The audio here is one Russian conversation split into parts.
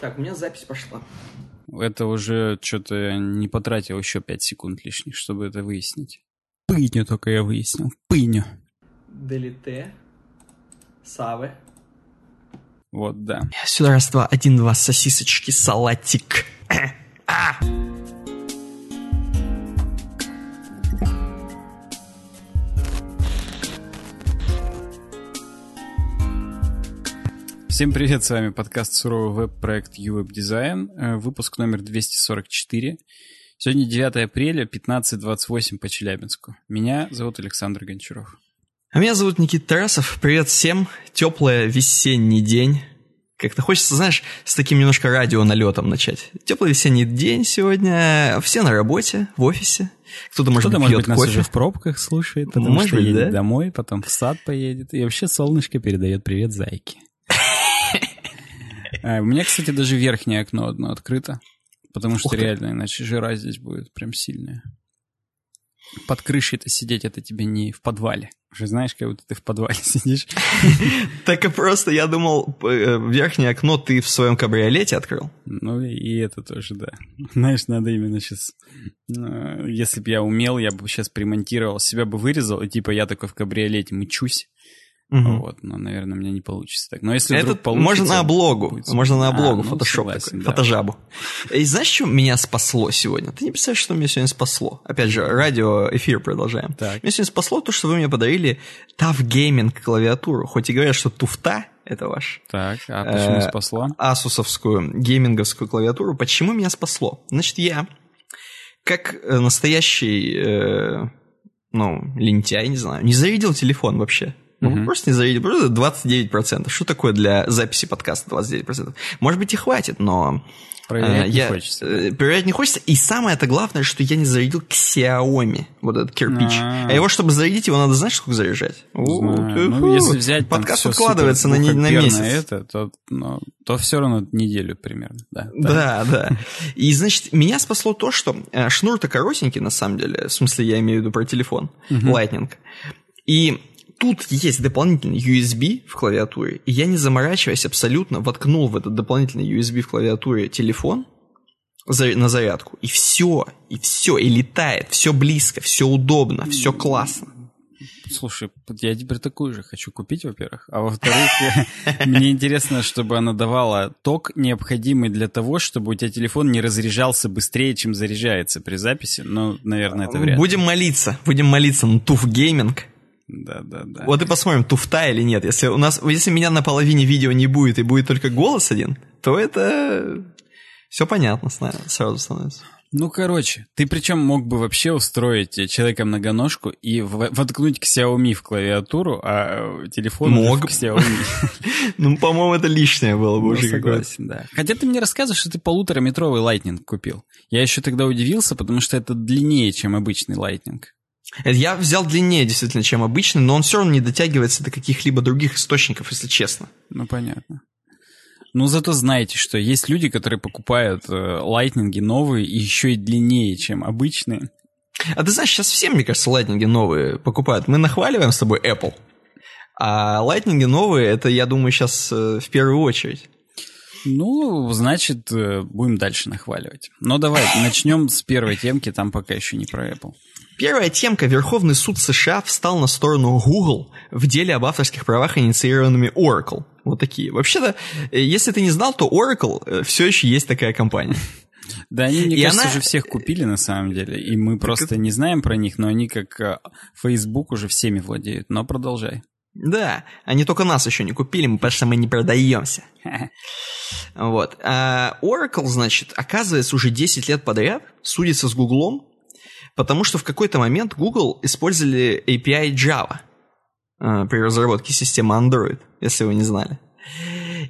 Так, у меня запись пошла. Это уже что-то не потратил еще 5 секунд лишних, чтобы это выяснить. Пыню только я выяснил. Пыню. Делите. Савы. Вот, да. Сюда раз, два, один, два, сосисочки, салатик. Всем привет, с вами подкаст «Суровый веб-проект UWeb Design», э, выпуск номер 244. Сегодня 9 апреля, 15.28 по Челябинску. Меня зовут Александр Гончаров. А меня зовут Никита Тарасов. Привет всем. Теплый весенний день. Как-то хочется, знаешь, с таким немножко радио налетом начать. Теплый весенний день сегодня. Все на работе, в офисе. Кто-то, может Кто-то, быть, может быть, нас кофе. уже в пробках слушает, потому Может что быть, едет да? домой, потом в сад поедет. И вообще солнышко передает привет зайке. А, У меня, кстати, даже верхнее окно одно открыто, потому что Ух ты. реально иначе жара здесь будет прям сильная. Под крышей-то сидеть это тебе не в подвале. Уже знаешь, как будто ты в подвале сидишь. Так и просто, я думал, э, верхнее окно ты в своем кабриолете открыл. Ну и это тоже, да. Знаешь, надо именно сейчас... Если бы я умел, я бы сейчас примонтировал, себя бы вырезал, и типа я такой в кабриолете мычусь. Мгм. Вот, но, наверное, у меня не получится так. Но если Это вдруг получится... можно на облогу, будет- можно на А, облогу, ну, фотошоп согласен, такой, да. фотожабу. И знаешь, что меня спасло сегодня? Ты не представляешь, что меня сегодня спасло? Опять же, радио, эфир продолжаем. Так. Меня сегодня спасло то, что вы мне подарили Tough Gaming клавиатуру. Хоть и говорят, что туфта это ваш. Так, а почему Э, спасла? асусовскую гейминговскую клавиатуру. Почему меня спасло? Значит, я, как э, настоящий, э, ну, лентяй, не знаю, не зарядил телефон вообще. Ну, Мгм. просто не зарядил, просто 29%. Что такое для записи подкаста 29%? Может быть и хватит, но... Проверять э, не я- хочется. э, Проверять не хочется. И самое это главное, что я не зарядил к Xiaomi, вот этот кирпич. А. А его, чтобы зарядить, его надо, знаешь, сколько заряжать? Знаю. Ну, если взять там Подкаст всё откладывается на, на месяц. это, то, ну, то все равно неделю примерно, да. Да, да. И, значит, меня спасло то, что э, шнур-то коротенький, на самом деле, в смысле, я имею в виду про телефон, Lightning. И тут есть дополнительный USB в клавиатуре, и я, не заморачиваясь абсолютно, воткнул в этот дополнительный USB в клавиатуре телефон на зарядку, и все, и все, и летает, все близко, все удобно, все классно. Слушай, я теперь такую же хочу купить, во-первых. А во-вторых, мне интересно, чтобы она давала ток, необходимый для того, чтобы у тебя телефон не разряжался быстрее, чем заряжается при записи. Но, наверное, это вряд ли. Будем молиться, будем молиться на Туф Гейминг. Да, да, да. Вот и посмотрим, туфта или нет. Если у нас, если меня на половине видео не будет и будет только голос один, то это все понятно сразу становится. Ну, короче, ты причем мог бы вообще устроить человека многоножку и воткнуть к Xiaomi в клавиатуру, а э, телефон Мог. к Xiaomi. Ну, по-моему, это лишнее было бы Ну, уже какое-то. согласен, да. Хотя ты мне рассказываешь, что ты полутораметровый Lightning купил. Я еще тогда удивился, потому что это длиннее, чем обычный Lightning. Я взял длиннее, действительно, чем обычно, но он все равно не дотягивается до каких-либо других источников, если честно. Ну, понятно. Ну, зато знаете, что есть люди, которые покупают э, лайтнинги новые и еще и длиннее, чем обычные. А ты знаешь, сейчас все, мне кажется, лайтнинги новые покупают. Мы нахваливаем с тобой Apple. А лайтнинги новые, это, я думаю, сейчас в первую очередь. Ну, значит, э, будем дальше нахваливать. Но давай, начнем с первой темки, там пока еще не про Apple. Первая темка. Верховный суд США встал на сторону Google в деле об авторских правах, инициированными Oracle. Вот такие. Вообще-то, э, если ты не знал, то Oracle все еще есть такая компания. Да, они, мне И кажется, она- уже всех купили на самом деле, и мы просто не знаем про них, но они как э, Facebook уже всеми владеют. Но продолжай. Да, они только нас еще не купили, мы- потому что мы не продаемся. Вот. А Oracle, значит, оказывается, уже 10 лет подряд судится с Гуглом, потому что в какой-то момент Google использовали API Java э, при разработке системы Android, если вы не знали.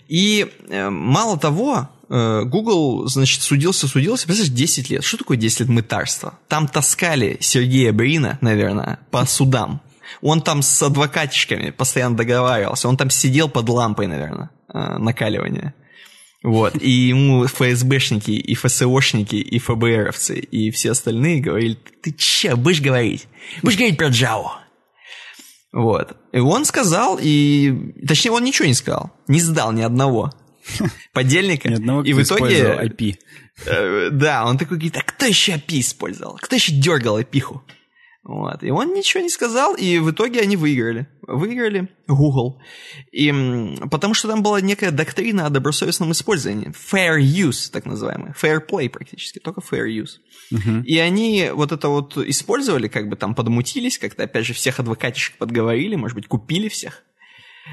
И э, мало того, э, Google, значит, судился-судился, представляешь, 10 лет. Что такое 10 лет мытарства? Там таскали Сергея Брина, наверное, по судам. Он там с адвокатчиками постоянно договаривался. Он там сидел под лампой, наверное, накаливания. Вот. И ему ФСБшники, и ФСОшники, и ФБРовцы, и все остальные говорили, ты че, будешь говорить? Будешь говорить про Java? Вот. И он сказал, и... Точнее, он ничего не сказал. Не сдал ни одного. подельника. и в итоге... IP. Э, да, он такой говорит, а кто еще API использовал? Кто еще дергал API-ху? Вот. И он ничего не сказал, и в итоге они выиграли. Выиграли Google. И, потому что там была некая доктрина о добросовестном использовании. Fair use, так называемый. Fair play практически, только fair use. Uh-huh. И они вот это вот использовали, как бы там подмутились, как-то опять же всех адвокатишек подговорили, может быть, купили всех.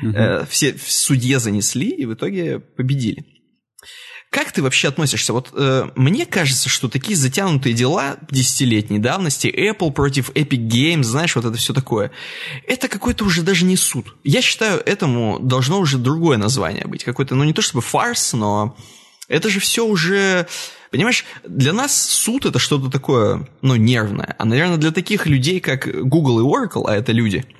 Uh-huh. Э, все в судье занесли и в итоге победили. Как ты вообще относишься? Вот э, мне кажется, что такие затянутые дела десятилетней давности, Apple против Epic Games, знаешь, вот это все такое, это какой-то уже даже не суд. Я считаю, этому должно уже другое название быть. Какой-то, ну не то чтобы фарс, но это же все уже... Понимаешь, для нас суд это что-то такое, ну, нервное. А, наверное, для таких людей, как Google и Oracle, а это люди –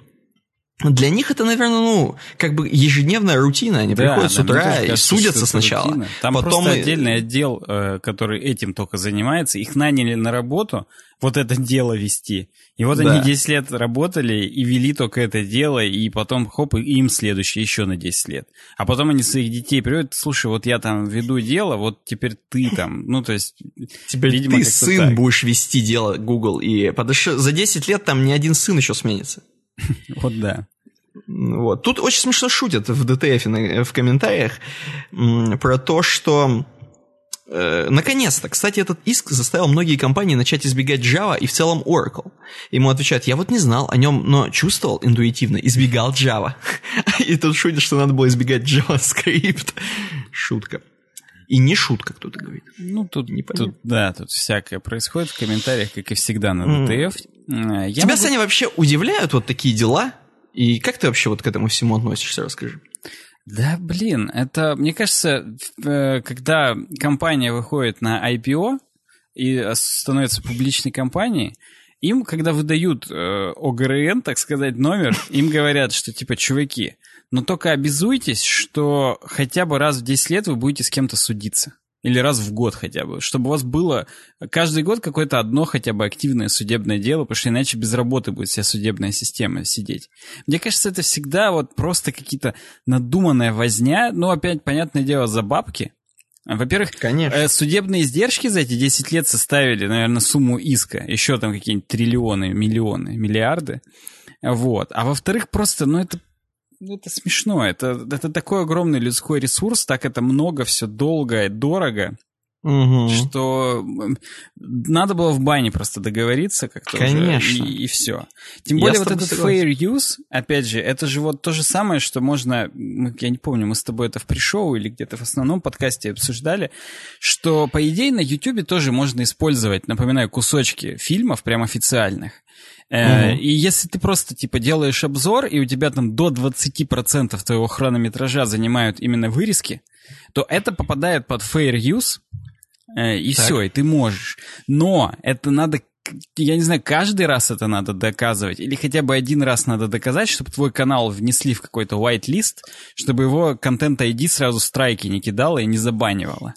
для них это, наверное, ну, как бы ежедневная рутина. Они да, приходят с утра кажется, и судятся сначала. Рутина. Там потом просто отдельный отдел, э, который этим только занимается. Их наняли на работу вот это дело вести. И вот да. они 10 лет работали и вели только это дело, и потом, хоп, и им следующее еще на 10 лет. А потом они своих детей приводят, слушай, вот я там веду дело, вот теперь ты там, ну, то есть... Теперь видимо, ты, сын, так. будешь вести дело Google, и потому что за 10 лет там ни один сын еще сменится. Вот да. Вот. Тут очень смешно шутят в ДТФ в комментариях про то, что э, наконец-то, кстати, этот иск заставил многие компании начать избегать Java и в целом Oracle. Ему отвечают, я вот не знал о нем, но чувствовал интуитивно, избегал Java. И тут шутят, что надо было избегать JavaScript. Шутка. И не шутка, кто-то говорит. Ну, тут, тут, да, тут всякое происходит в комментариях, как и всегда на ДТФ. Mm. Я Тебя, могу... Саня, вообще удивляют вот такие дела? И как ты вообще вот к этому всему относишься, расскажи. Да, блин, это, мне кажется, э, когда компания выходит на IPO и становится публичной компанией, им, когда выдают э, ОГРН, так сказать, номер, им говорят, что типа, чуваки, но только обязуйтесь, что хотя бы раз в 10 лет вы будете с кем-то судиться. Или раз в год хотя бы. Чтобы у вас было каждый год какое-то одно хотя бы активное судебное дело, потому что иначе без работы будет вся судебная система сидеть. Мне кажется, это всегда вот просто какие-то надуманная возня. Ну, опять, понятное дело, за бабки. Во-первых, Конечно. Э, судебные издержки за эти 10 лет составили, наверное, сумму иска. Еще там какие-нибудь триллионы, миллионы, миллиарды. Вот. А во-вторых, просто, ну, это это смешно. Это, это такой огромный людской ресурс, так это много, все долго, дорого. Угу. Что надо было в бане просто договориться как-то Конечно. Уже, и, и все. Тем более вот этот fair use, опять же, это же вот то же самое, что можно, я не помню, мы с тобой это в пришоу или где-то в основном подкасте обсуждали, что по идее на YouTube тоже можно использовать, напоминаю, кусочки фильмов прям официальных. Угу. И если ты просто, типа, делаешь обзор, и у тебя там до 20% твоего хронометража занимают именно вырезки, то это попадает под fair use, э, и так. все, и ты можешь. Но это надо я не знаю, каждый раз это надо доказывать, или хотя бы один раз надо доказать, чтобы твой канал внесли в какой-то white list, чтобы его контент ID сразу страйки не кидало и не забанивало.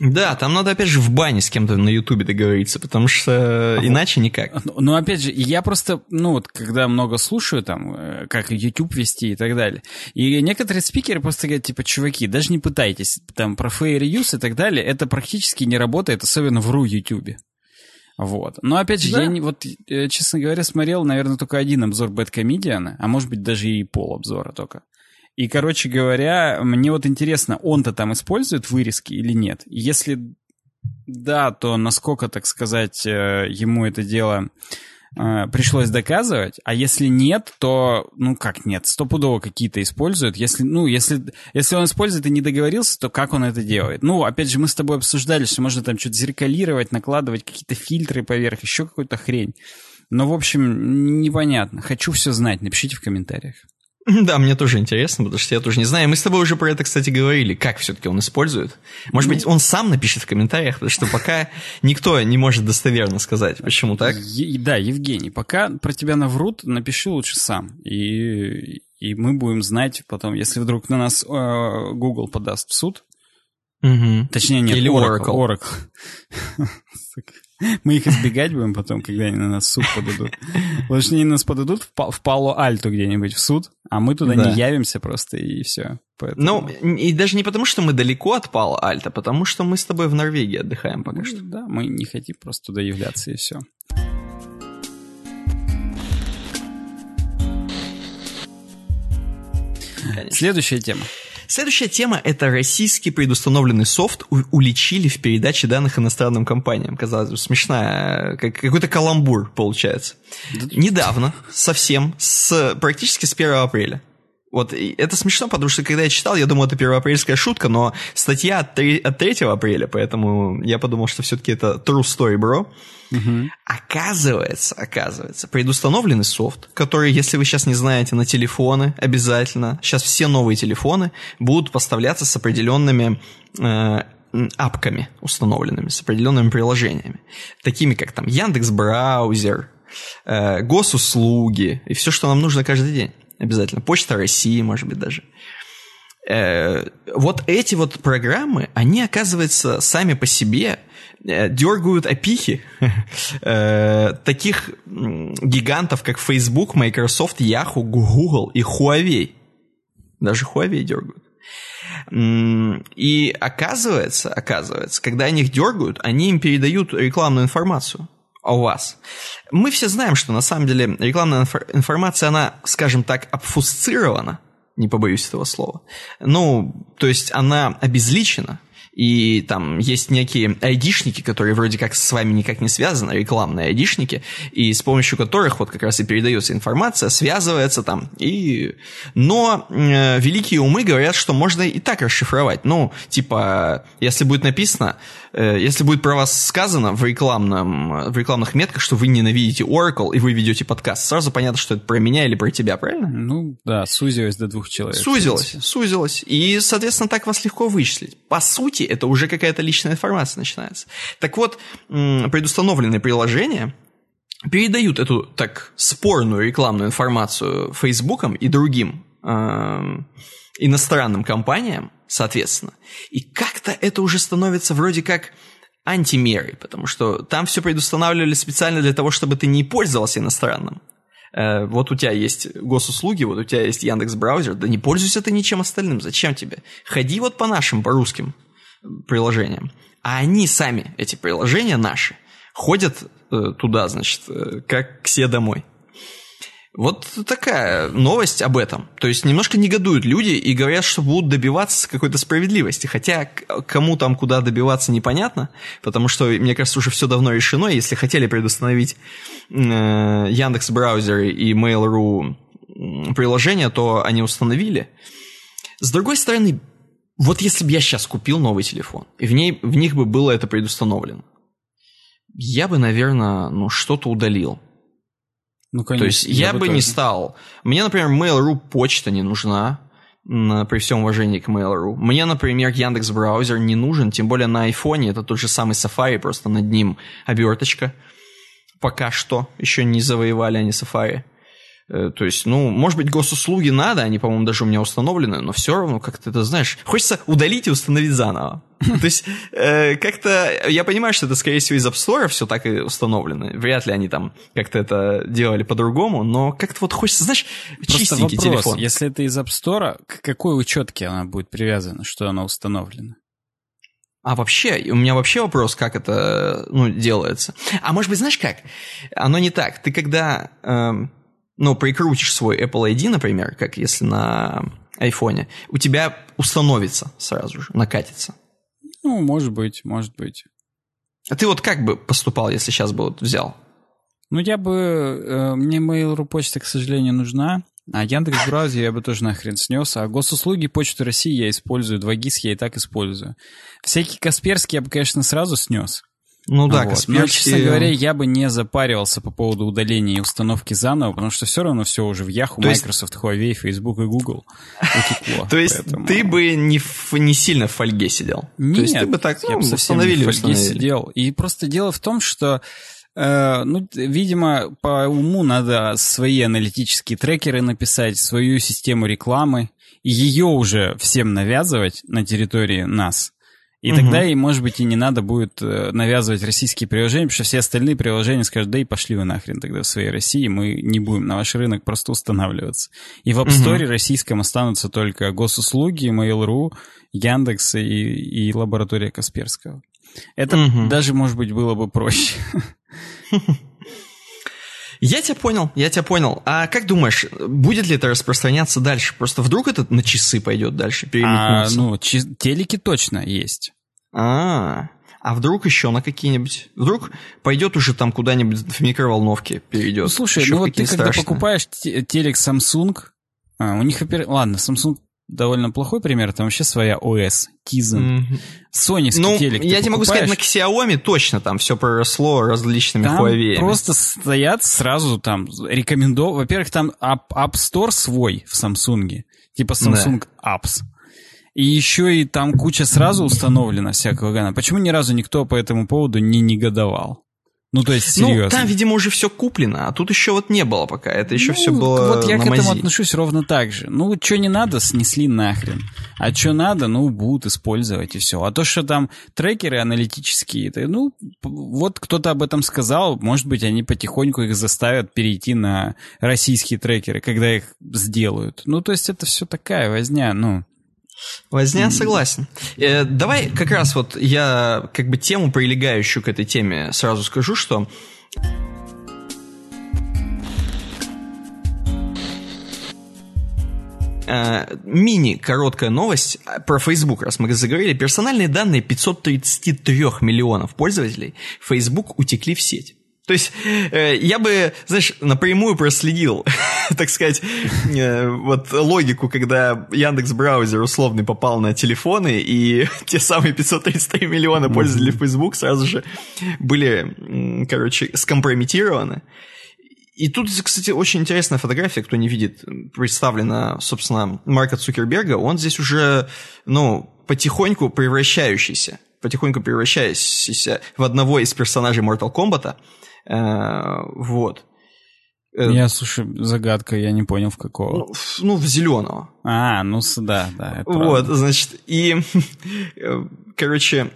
Да, там надо опять же в бане с кем-то на Ютубе договориться, потому что иначе никак. Ну, опять же, я просто, ну вот, когда много слушаю там, э, как YouTube вести и так далее, и некоторые спикеры просто говорят, типа, чуваки, даже не пытайтесь, там, про fair use и так далее, это практически не работает, особенно в ру YouTube. Вот. Но опять же, да. я не, вот, э, честно говоря, смотрел, наверное, только один обзор Бэткомедиана, а может быть даже и пол обзора только. И, короче говоря, мне вот интересно, он-то там использует вырезки или нет? Если да, то насколько, так сказать, э, ему это дело э, пришлось доказывать, а если нет, то, ну как нет, стопудово какие-то используют. Если, ну, если, если он использует и не договорился, то как он это делает? Ну, опять же, мы с тобой обсуждали, что можно там что-то зеркалировать, накладывать какие-то фильтры поверх, еще какую-то хрень. Но, в общем, непонятно. Хочу все знать. Напишите в комментариях. Да, мне тоже интересно, потому что я тоже не знаю. Мы с тобой уже про это, кстати, говорили, как все-таки он использует. Может ну, быть, он сам напишет в комментариях, потому что пока никто не может достоверно сказать, почему так. Е- да, Евгений, пока про тебя наврут, напиши лучше сам. И, и мы будем знать потом, если вдруг на нас э, Google подаст в суд. Угу. Точнее, нет, Или Oracle. Oracle. Мы их избегать будем потом, когда они на нас в суд подадут. Потому что они нас подадут в Пало-Альту где-нибудь в суд, а мы туда да. не явимся просто, и все. Поэтому... Ну, и даже не потому, что мы далеко от Пало-Альта, потому что мы с тобой в Норвегии отдыхаем пока ну, что. Да, мы не хотим просто туда являться, и все. Конечно. Следующая тема. Следующая тема – это российский предустановленный софт уличили в передаче данных иностранным компаниям. Казалось бы, смешная, как, какой-то каламбур получается. Недавно, совсем, с, практически с 1 апреля, вот это смешно, потому что когда я читал, я думал, это первоапрельская шутка, но статья от 3, от 3 апреля, поэтому я подумал, что все-таки это true story, bro. Угу. Оказывается, оказывается, предустановленный софт, который, если вы сейчас не знаете, на телефоны обязательно, сейчас все новые телефоны будут поставляться с определенными э, апками установленными, с определенными приложениями, такими как там Яндекс Браузер, э, госуслуги и все, что нам нужно каждый день обязательно. Почта России, может быть, даже. Э, вот эти вот программы, они, оказывается, сами по себе э, дергают опихи э, таких гигантов, как Facebook, Microsoft, Yahoo, Google и Huawei. Даже Huawei дергают. И оказывается, оказывается, когда они их дергают, они им передают рекламную информацию о вас. Мы все знаем, что на самом деле рекламная информация, она, скажем так, обфусцирована, не побоюсь этого слова. Ну, то есть она обезличена, и там есть некие айдишники, которые вроде как с вами никак не связаны, рекламные айдишники, и с помощью которых вот как раз и передается информация, связывается там. И... Но э, великие умы говорят, что можно и так расшифровать. Ну, типа, если будет написано, если будет про вас сказано в, рекламном, в рекламных метках, что вы ненавидите Oracle, и вы ведете подкаст, сразу понятно, что это про меня или про тебя, правильно? Ну, да, сузилось до двух человек. Сузилось, сузилось. И, соответственно, так вас легко вычислить. По сути, это уже какая-то личная информация начинается. Так вот, предустановленные приложения передают эту так спорную рекламную информацию Фейсбукам и другим э, иностранным компаниям, соответственно. И как-то это уже становится вроде как антимерой, потому что там все предустанавливали специально для того, чтобы ты не пользовался иностранным. Э, вот у тебя есть госуслуги, вот у тебя есть Яндекс браузер, да не пользуйся ты ничем остальным, зачем тебе? Ходи вот по нашим, по русским приложениям. А они сами, эти приложения наши, ходят э, туда, значит, э, как все домой. Вот такая новость об этом. То есть немножко негодуют люди и говорят, что будут добиваться какой-то справедливости. Хотя кому там куда добиваться непонятно, потому что, мне кажется, уже все давно решено. Если хотели предустановить э, Яндекс браузеры и Mail.ru приложения, то они установили. С другой стороны, вот если бы я сейчас купил новый телефон, и в, ней, в них бы было это предустановлено, я бы, наверное, ну, что-то удалил. Ну, конечно. То есть я, я бы, тоже. не стал. Мне, например, Mail.ru почта не нужна, при всем уважении к Mail.ru. Мне, например, Яндекс браузер не нужен, тем более на айфоне это тот же самый Safari, просто над ним оберточка. Пока что еще не завоевали они Safari. Э, то есть, ну, может быть, госуслуги надо, они, по-моему, даже у меня установлены, но все равно как-то это, знаешь, хочется удалить и установить заново. То есть, э, как-то, я понимаю, что это, скорее всего, из App Store все так и установлено. Вряд ли они там как-то это делали по-другому, но как-то вот хочется, знаешь, чистенький вопрос, телефон. если это из App Store, к какой учетке она будет привязана, что она установлена? А вообще, у меня вообще вопрос, как это ну, делается. А может быть, знаешь как? Оно не так. Ты когда эм, ну, прикрутишь свой Apple ID, например, как если на айфоне, у тебя установится сразу же, накатится. Ну, может быть, может быть. А ты вот как бы поступал, если сейчас бы вот взял? Ну, я бы... Э, мне Mail.ru почта, к сожалению, нужна. А Яндекс браузер я бы тоже нахрен снес. А госуслуги Почты России я использую. 2GIS я и так использую. Всякие Касперские я бы, конечно, сразу снес. Ну да, вот. Касперский... Но, честно говоря, я бы не запаривался по поводу удаления и установки заново, потому что все равно все уже в Yahoo, То Microsoft, есть... Huawei, Facebook и Google утекло. То есть ты бы не, сильно в фольге сидел? Нет, ты бы так, ну, не в фольге сидел. И просто дело в том, что э, ну, видимо, по уму надо свои аналитические трекеры написать, свою систему рекламы, и ее уже всем навязывать на территории нас – И угу. тогда, и, может быть, и не надо будет э, навязывать российские приложения, потому что все остальные приложения скажут, да и пошли вы нахрен тогда в своей России, мы не будем на ваш рынок просто устанавливаться. И в App Store угу. российском останутся только госуслуги, Mail.ru, Яндекс и, и лаборатория Касперского. Это угу. даже, может быть, было бы проще. Я тебя понял, я тебя понял. А как думаешь, будет ли это распространяться дальше? Просто вдруг это на часы пойдет дальше, А, ну, телеки точно есть. А, а вдруг еще на какие-нибудь... Вдруг пойдет уже там куда-нибудь в микроволновке перейдет. Ну, слушай, еще ну вот ты страшные. когда покупаешь телек Samsung, а, у них, ладно, Samsung довольно плохой пример, там вообще своя ОС, Tizen. Mm-hmm. Соневский ну, телек я тебе могу сказать, на Xiaomi точно там все проросло различными там Huawei. просто стоят сразу там, рекомендую... Во-первых, там App, App Store свой в Samsung, типа Samsung да. Apps. И еще и там куча сразу установлена всякого гана. Почему ни разу никто по этому поводу не негодовал? Ну, то есть, серьезно. Ну, там, видимо, уже все куплено, а тут еще вот не было пока. Это еще ну, все было Вот я к этому мази. отношусь ровно так же. Ну, что не надо, снесли нахрен. А что надо, ну, будут использовать и все. А то, что там трекеры аналитические, это, ну, вот кто-то об этом сказал, может быть, они потихоньку их заставят перейти на российские трекеры, когда их сделают. Ну, то есть, это все такая возня, ну... Возня, согласен. Э, давай как раз вот я как бы тему, прилегающую к этой теме, сразу скажу, что э, мини-короткая новость про Facebook, раз мы заговорили. Персональные данные 533 миллионов пользователей Facebook утекли в сеть. То есть э, я бы, знаешь, напрямую проследил, так сказать, э, вот логику, когда Яндекс браузер условный попал на телефоны, и те самые 533 миллиона пользователей Facebook сразу же были, короче, скомпрометированы. И тут, кстати, очень интересная фотография, кто не видит, представлена, собственно, Марка Цукерберга. Он здесь уже, ну, потихоньку превращающийся, потихоньку превращающийся в одного из персонажей Mortal Kombat. Вот. Э, я, слушай, загадка, я не понял, в какого. Ну, в, ну, в зеленого. А, ну, да, да. вот, правда. значит, и, короче,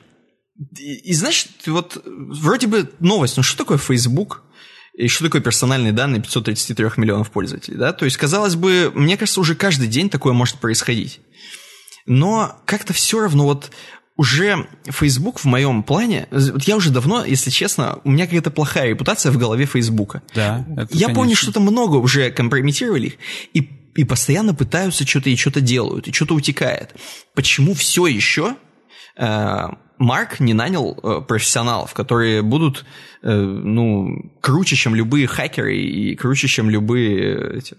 и, и, значит, вот вроде бы новость, ну что такое Facebook? И что такое персональные данные 533 миллионов пользователей, да? То есть, казалось бы, мне кажется, уже каждый день такое может происходить. Но как-то все равно вот уже Facebook в моем плане, вот я уже давно, если честно, у меня какая-то плохая репутация в голове Фейсбука. Да, это, Я конечно. помню, что-то много уже компрометировали их, и, и постоянно пытаются что-то и что-то делают, и что-то утекает. Почему все еще э, Марк не нанял э, профессионалов, которые будут, э, ну, круче, чем любые хакеры и круче, чем любые эти,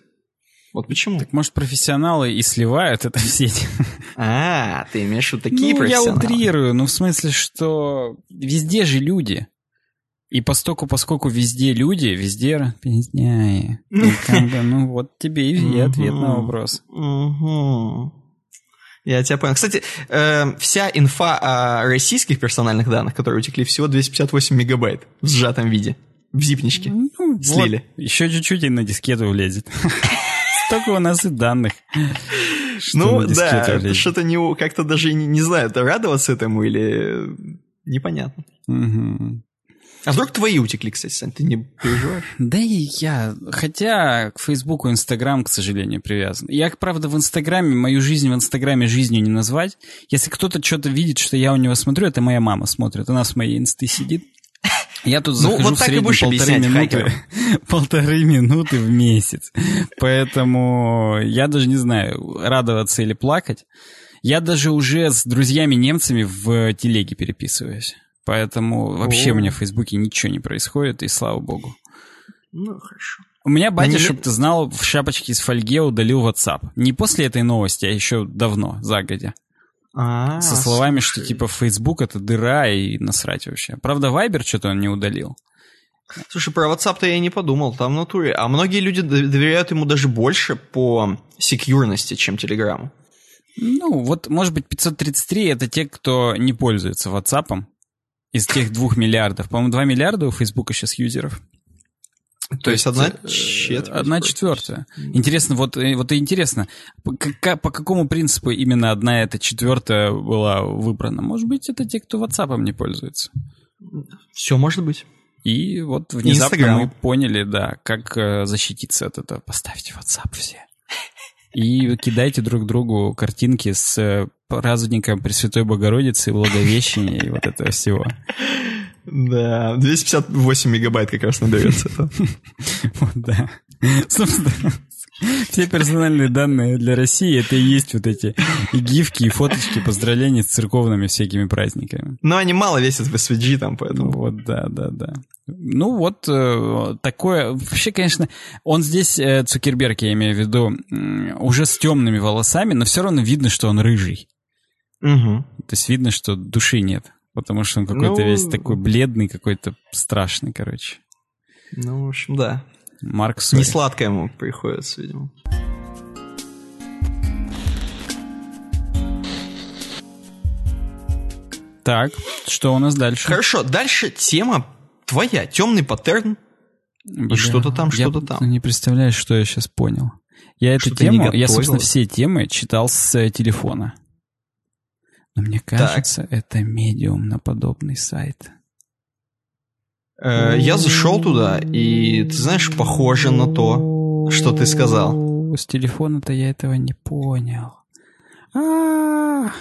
вот почему? Так может профессионалы и сливают это в сеть? А, ты имеешь в виду такие ну, профессионалы? я утрирую, ну в смысле, что везде же люди. И постоку, поскольку везде люди, везде пиздняи. Ну вот тебе и ответ на вопрос. Я тебя понял. Кстати, э, вся инфа о российских персональных данных, которые утекли, всего 258 мегабайт в сжатом виде. В зипничке. Ну, слили. Вот. Еще чуть-чуть и на дискету влезет. Столько у нас и данных. Ну, да, что-то не, как-то даже не, знаю, радоваться этому или непонятно. А вдруг твои утекли, кстати, Сань, ты не переживаешь? Да и я, хотя к Фейсбуку Инстаграм, к сожалению, привязан. Я, правда, в Инстаграме, мою жизнь в Инстаграме жизнью не назвать. Если кто-то что-то видит, что я у него смотрю, это моя мама смотрит. Она с моей инсты сидит. Я тут ну, захожу вот в среднем полторы минуты, полторы минуты в месяц. Поэтому я даже не знаю, радоваться или плакать. Я даже уже с друзьями-немцами в телеге переписываюсь. Поэтому вообще О. у меня в Фейсбуке ничего не происходит, и слава богу. Ну, хорошо. У меня батя, чтобы ты знал, в шапочке из фольге удалил WhatsApp. Не после этой новости, а еще давно, загодя. А, Со словами, слушай. что типа Facebook это дыра и насрать вообще. Правда, Viber что-то он не удалил. Слушай, про WhatsApp-то я не подумал, там в натуре. А многие люди доверяют ему даже больше по секьюрности, чем Telegram. Ну, вот, может быть, 533 это те, кто не пользуется WhatsApp из тех двух миллиардов. По-моему, 2 миллиарда у Facebook сейчас юзеров. То, То есть одна э, четверть? Одна четвертая. Интересно, вот, э, вот и интересно, по, как, по какому принципу именно одна эта четвертая была выбрана? Может быть, это те, кто WhatsApp не пользуется? Все может быть. И вот внезапно Instagram. мы поняли, да, как э, защититься от этого. Поставьте WhatsApp все. И кидайте друг другу картинки с праздником Пресвятой Богородицы, Благовещения и вот этого всего. Да, 258 мегабайт как раз наберется. Вот, да. Собственно, все персональные данные для России это и есть вот эти и гифки, и фоточки поздравления с церковными всякими праздниками. Но они мало весят в SVG там, поэтому. Вот, да, да, да. Ну вот э, такое, вообще, конечно, он здесь, э, Цукерберг, я имею в виду, э, уже с темными волосами, но все равно видно, что он рыжий. Угу. То есть видно, что души нет. Потому что он какой-то ну... весь такой бледный, какой-то страшный, короче. Ну, в общем, да. Марк. Sorry. Не сладко ему приходится, видимо. Так, что у нас дальше? Хорошо, дальше тема твоя, темный паттерн. И что-то там, что-то там. не представляешь, что я сейчас понял. Я эту тему, я, собственно, все темы читал с э, телефона. Но мне кажется, так. это Medium-подобный сайт. Э, я зашел туда, и ты знаешь, похоже на то, что ты сказал. С телефона-то я этого не понял. А-а-а!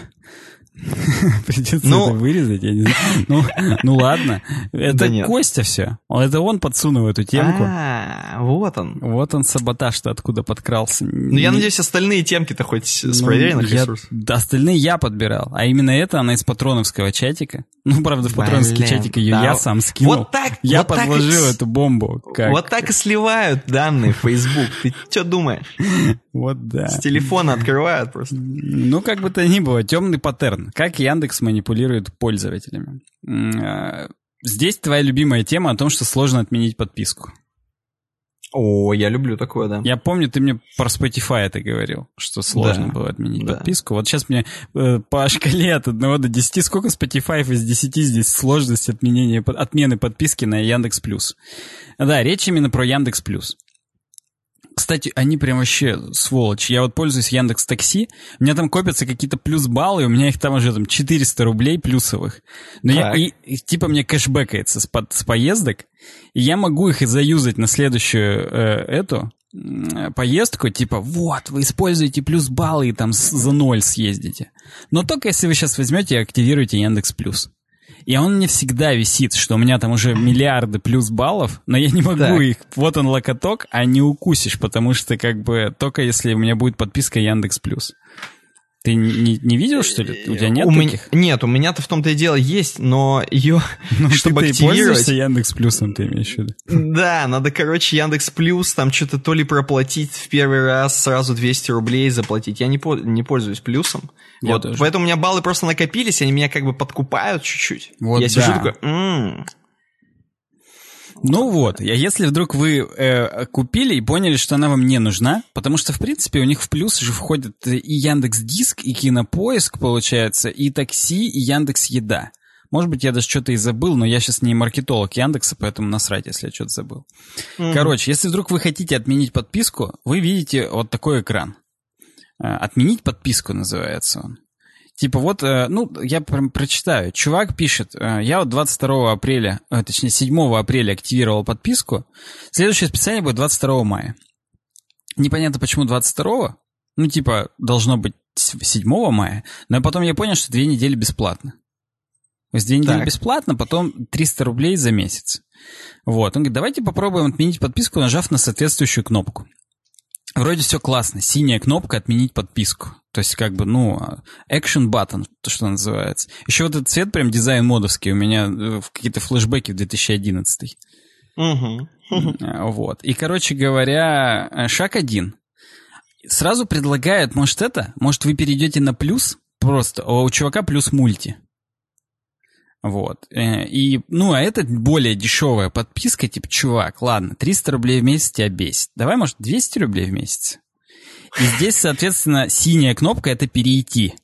Придется ну, это вырезать, я не знаю. Ну, ну ладно. Это да Костя все. Это он подсунул эту темку. А, вот он. Вот он саботаж-то откуда подкрался. Ну, я надеюсь, остальные темки-то хоть с ну, проверенных я, ресурсов. Да, остальные я подбирал. А именно это она из патроновского чатика. Ну, правда, в патроновский чатик ее да. я сам скинул. Вот так. Я вот подложил так эту бомбу. Как? Вот так и сливают данные в Facebook. Ты что думаешь? Вот да. С телефона открывают просто. Ну, как бы то ни было, темный паттерн. Как Яндекс манипулирует пользователями. А, здесь твоя любимая тема о том, что сложно отменить подписку. О, я люблю такое, да. Я помню, ты мне про Spotify это говорил, что сложно да, было отменить да. подписку. Вот сейчас мне э, по шкале от 1 до 10, сколько Spotify из 10 здесь сложность отменения, отмены подписки на Яндекс Плюс. Да, речь именно про Яндекс Плюс. Кстати, они прям вообще сволочь. Я вот пользуюсь Яндекс Такси, у меня там копятся какие-то плюс баллы, у меня их там уже там 400 рублей плюсовых. Но я, и, и, типа мне кэшбэкается с, под, с поездок, и я могу их заюзать на следующую э, эту э, поездку, типа, вот, вы используете плюс баллы и там с, за ноль съездите. Но только если вы сейчас возьмете и активируете Яндекс Плюс. И он не всегда висит, что у меня там уже миллиарды плюс баллов, но я не могу так. их. Вот он локоток, а не укусишь, потому что как бы только если у меня будет подписка Яндекс Плюс. Ты не, не видел, что ли? У тебя нет у таких? Меня, нет, у меня-то в том-то и дело есть, но ее, ну, чтобы ты, активировать... Ты Яндекс Плюсом, ты имеешь в виду? Да, надо, короче, Яндекс Плюс, там что-то то ли проплатить в первый раз, сразу 200 рублей заплатить. Я не, не пользуюсь Плюсом. Я вот, тоже. Поэтому у меня баллы просто накопились, они меня как бы подкупают чуть-чуть. Вот, Я да. сижу такой, м-м, ну вот, а если вдруг вы э, купили и поняли, что она вам не нужна, потому что, в принципе, у них в плюс же входят и Яндекс Диск, и Кинопоиск, получается, и такси, и Яндекс Еда. Может быть, я даже что-то и забыл, но я сейчас не маркетолог Яндекса, поэтому насрать, если я что-то забыл. Mm-hmm. Короче, если вдруг вы хотите отменить подписку, вы видите вот такой экран. Э, отменить подписку называется он. Типа вот, э, ну, я прям прочитаю. Чувак пишет, э, я вот 22 апреля, э, точнее 7 апреля активировал подписку. Следующее списание будет 22 мая. Непонятно, почему 22 Ну, типа, должно быть 7 мая. Но потом я понял, что две недели бесплатно. То есть две недели так. бесплатно, потом 300 рублей за месяц. Вот. Он говорит, давайте попробуем отменить подписку, нажав на соответствующую кнопку. Вроде все классно. Синяя кнопка «Отменить подписку». То есть, как бы, ну, action button, то, что называется. Еще вот этот цвет прям дизайн модовский. У меня э, какие-то флешбеки в 2011. Угу. Вот. И, короче говоря, э, шаг один. Сразу предлагает, может, это? Может, вы перейдете на плюс? Просто. А у чувака плюс мульти. Вот. Э, и, ну, а это более дешевая подписка, типа, чувак, ладно, 300 рублей в месяц тебя бесит. Давай, может, 200 рублей в месяц? И здесь, соответственно, синяя кнопка — это «перейти».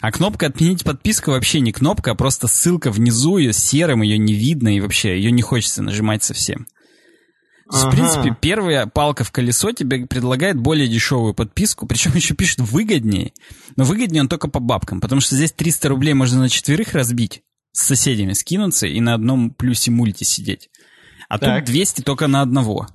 А кнопка «Отменить подписку» вообще не кнопка, а просто ссылка внизу, ее серым, ее не видно, и вообще ее не хочется нажимать совсем. Ага. В принципе, первая палка в колесо тебе предлагает более дешевую подписку, причем еще пишет выгоднее. Но выгоднее он только по бабкам, потому что здесь 300 рублей можно на четверых разбить, с соседями скинуться и на одном плюсе мульти сидеть. А так. тут 200 только на одного.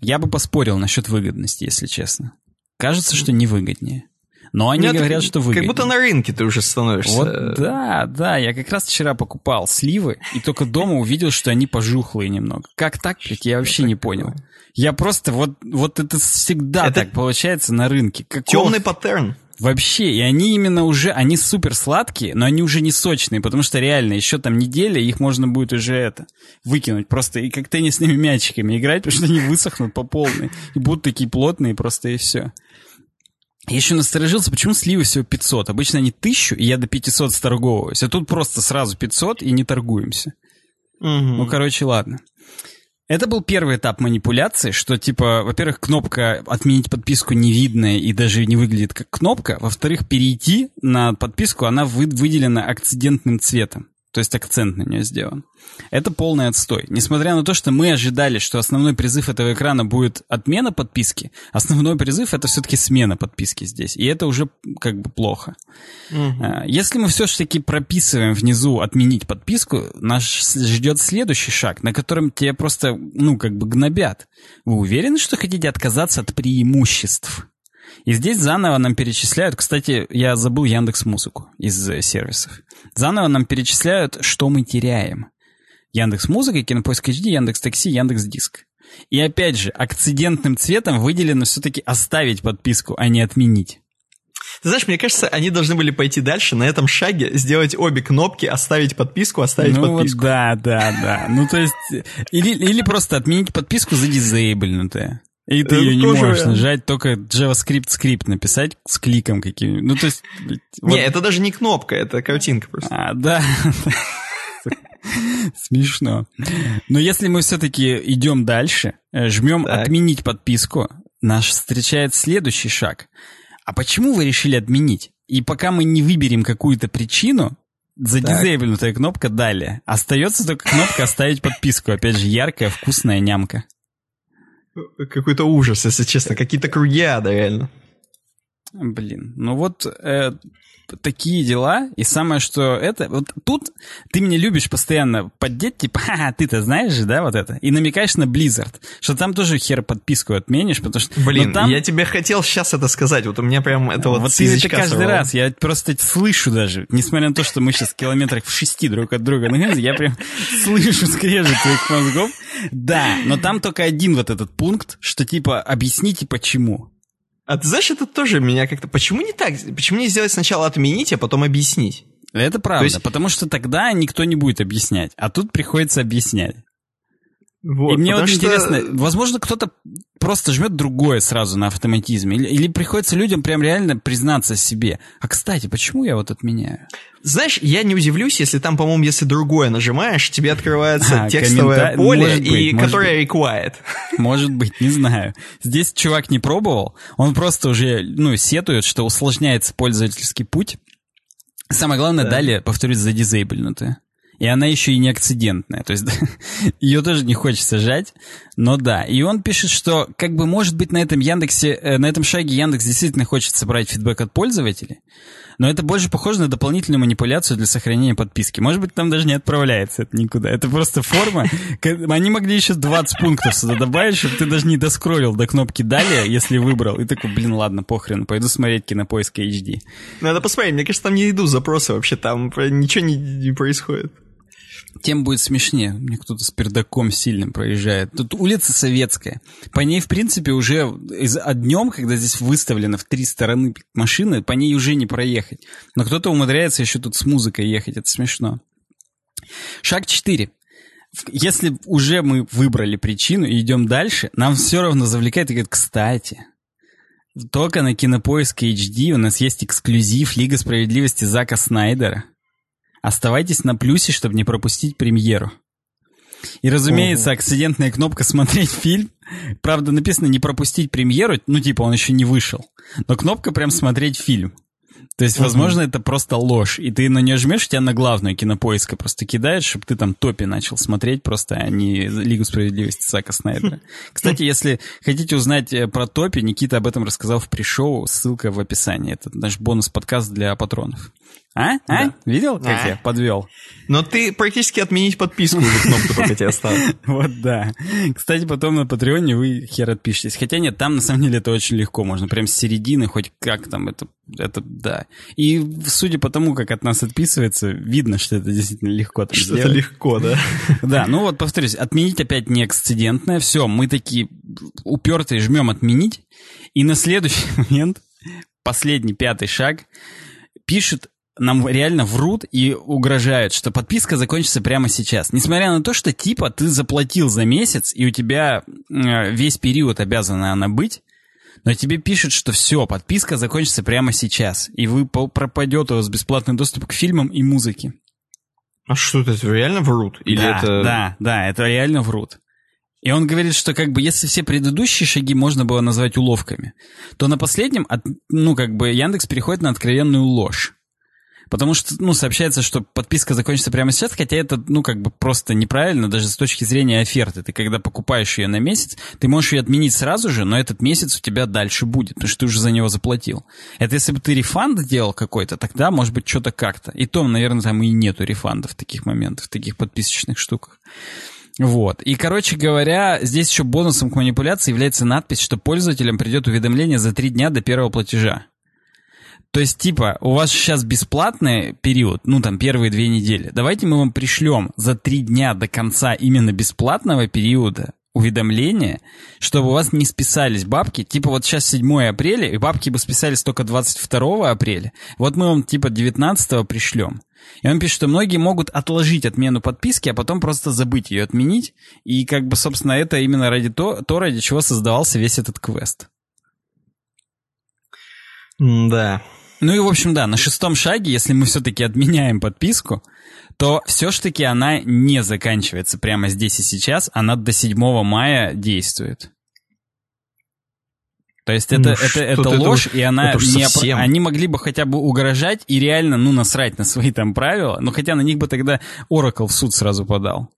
Я бы поспорил насчет выгодности, если честно. Кажется, что невыгоднее. Но они Нет, говорят, что выгоднее. Как будто на рынке ты уже становишься. Вот, да, да. Я как раз вчера покупал сливы, и только дома увидел, что они пожухлые немного. Как так, блядь, я вообще не понял. Я просто, вот, вот это всегда это так получается на рынке. Какого... Темный паттерн. Вообще, и они именно уже, они супер сладкие, но они уже не сочные, потому что реально еще там неделя, их можно будет уже это, выкинуть просто и как теннисными мячиками играть, потому что они высохнут по полной и будут такие плотные просто и все. Я еще насторожился, почему сливы всего 500? Обычно они 1000, и я до 500 сторговываюсь. А тут просто сразу 500 и не торгуемся. Угу. Ну, короче, ладно. Это был первый этап манипуляции, что, типа, во-первых, кнопка «Отменить подписку» не видная и даже не выглядит как кнопка. Во-вторых, перейти на подписку, она вы выделена акцидентным цветом то есть акцент на нее сделан. Это полный отстой. Несмотря на то, что мы ожидали, что основной призыв этого экрана будет отмена подписки, основной призыв это все-таки смена подписки здесь. И это уже как бы плохо. Угу. Если мы все-таки прописываем внизу отменить подписку, нас ждет следующий шаг, на котором тебя просто, ну, как бы гнобят. Вы уверены, что хотите отказаться от преимуществ? И здесь заново нам перечисляют, кстати, я забыл Яндекс Музыку из э, сервисов. Заново нам перечисляют, что мы теряем. Яндекс Музыка, Кинопоиск HD, Яндекс Такси, Яндекс Диск. И опять же, акцидентным цветом выделено все-таки оставить подписку, а не отменить. Ты знаешь, мне кажется, они должны были пойти дальше, на этом шаге сделать обе кнопки, оставить подписку, оставить ну, подписку. Да, да, да. Ну, то есть, или, или просто отменить подписку за дизейблнутое. И ты ее не можешь нажать, только JavaScript скрипт написать с кликом каким Ну, то есть... Не, это даже не кнопка, это картинка просто. А, да. Смешно. Но если мы все-таки идем дальше, э, жмем так. «Отменить подписку», наш встречает следующий шаг. А почему вы решили отменить? И пока мы не выберем какую-то причину, задизейблнутая кнопка «Далее». Остается только кнопка «Оставить подписку». Опять же, яркая, вкусная нямка. Какой-то ужас, если честно. Какие-то круги ада, реально. Блин, ну вот э, такие дела. И самое, что это... Вот тут ты меня любишь постоянно поддеть, типа, ха ты-то знаешь же, да, вот это? И намекаешь на Blizzard, что там тоже хер подписку отменишь, потому что... Блин, там... я тебе хотел сейчас это сказать, вот у меня прям это вот Вот ты это каждый сорвало. раз, я просто слышу даже, несмотря на то, что мы сейчас в километрах в шести друг от друга находимся, я прям слышу скрежет твоих мозгов. Да, но там только один вот этот пункт, что типа объясните почему. А ты знаешь, это тоже меня как-то... Почему не так? Почему не сделать сначала отменить, а потом объяснить? Это правда, есть... потому что тогда никто не будет объяснять, а тут приходится объяснять. Вот, и мне вот что... интересно, возможно, кто-то просто жмет другое сразу на автоматизме, или, или приходится людям прям реально признаться себе. А кстати, почему я вот отменяю? Знаешь, я не удивлюсь, если там, по-моему, если другое нажимаешь, тебе открывается а, текстовое коммента... поле, быть, и, которое быть. required. Может быть, не знаю. Здесь чувак не пробовал, он просто уже, ну, сетует, что усложняется пользовательский путь. Самое главное, да. далее, повторюсь, задизейблнутое. И она еще и не акцидентная. То есть ее тоже не хочется жать. Но да. И он пишет, что как бы может быть на этом Яндексе, э, на этом шаге Яндекс действительно хочет собрать фидбэк от пользователей. Но это больше похоже на дополнительную манипуляцию для сохранения подписки. Может быть, там даже не отправляется это никуда. Это просто форма. Они могли еще 20 пунктов сюда добавить, чтобы ты даже не доскроллил до кнопки «Далее», если выбрал. И такой, блин, ладно, похрен, пойду смотреть кинопоиск HD. Надо посмотреть. Мне кажется, там не идут запросы вообще. Там ничего не, не происходит тем будет смешнее. Мне кто-то с пердаком сильным проезжает. Тут улица Советская. По ней, в принципе, уже из, а днем, когда здесь выставлено в три стороны машины, по ней уже не проехать. Но кто-то умудряется еще тут с музыкой ехать. Это смешно. Шаг 4. Если уже мы выбрали причину и идем дальше, нам все равно завлекает и говорит, кстати, только на Кинопоиске HD у нас есть эксклюзив Лига Справедливости Зака Снайдера – Оставайтесь на плюсе, чтобы не пропустить премьеру. И, разумеется, акцидентная кнопка «Смотреть фильм». Правда, написано «Не пропустить премьеру», ну, типа, он еще не вышел. Но кнопка прям «Смотреть фильм». То есть, возможно, это просто ложь. И ты на нее жмешь, тебя на главную кинопоиска просто кидает, чтобы ты там топи начал смотреть просто, а не Лигу справедливости Зака Снайдера. Кстати, если хотите узнать э, про топи, Никита об этом рассказал в пришоу, ссылка в описании. Это наш бонус-подкаст для патронов. А? А? Да. Видел, как а? я подвел? Но ты практически отменить подписку уже кнопку только тебе оставил. Вот да. Кстати, потом на Патреоне вы хер отпишетесь. Хотя нет, там на самом деле это очень легко. Можно прям с середины, хоть как там, это, это да. И судя по тому, как от нас отписывается, видно, что это действительно легко там Что это легко, да? Да, ну вот повторюсь, отменить опять не эксцидентное. Все, мы такие упертые жмем отменить. И на следующий момент, последний, пятый шаг, пишет нам реально врут и угрожают, что подписка закончится прямо сейчас. Несмотря на то, что типа ты заплатил за месяц, и у тебя э, весь период обязана она быть, но тебе пишут, что все, подписка закончится прямо сейчас, и вы пропадет у вас бесплатный доступ к фильмам и музыке. А что это, это реально врут? Или да, это... да, да, это реально врут. И он говорит, что как бы если все предыдущие шаги можно было назвать уловками, то на последнем, от, ну как бы Яндекс переходит на откровенную ложь. Потому что, ну, сообщается, что подписка закончится прямо сейчас, хотя это, ну, как бы просто неправильно, даже с точки зрения оферты. Ты когда покупаешь ее на месяц, ты можешь ее отменить сразу же, но этот месяц у тебя дальше будет, потому что ты уже за него заплатил. Это если бы ты рефанд делал какой-то, тогда, может быть, что-то как-то. И то, наверное, там и нету рефандов в таких моментах, в таких подписочных штуках. Вот. И, короче говоря, здесь еще бонусом к манипуляции является надпись, что пользователям придет уведомление за три дня до первого платежа. То есть, типа, у вас сейчас бесплатный период, ну, там, первые две недели. Давайте мы вам пришлем за три дня до конца именно бесплатного периода уведомление, чтобы у вас не списались бабки. Типа, вот сейчас 7 апреля, и бабки бы списались только 22 апреля. Вот мы вам, типа, 19 пришлем. И он пишет, что многие могут отложить отмену подписки, а потом просто забыть ее отменить. И, как бы, собственно, это именно ради то, то ради чего создавался весь этот квест. Да. Ну и, в общем, да, на шестом шаге, если мы все-таки отменяем подписку, то все-таки она не заканчивается прямо здесь и сейчас, она до 7 мая действует. То есть это, ну, это, это ложь, это, и она это не совсем... Они могли бы хотя бы угрожать и реально, ну, насрать на свои там правила, но хотя на них бы тогда Oracle в суд сразу подал.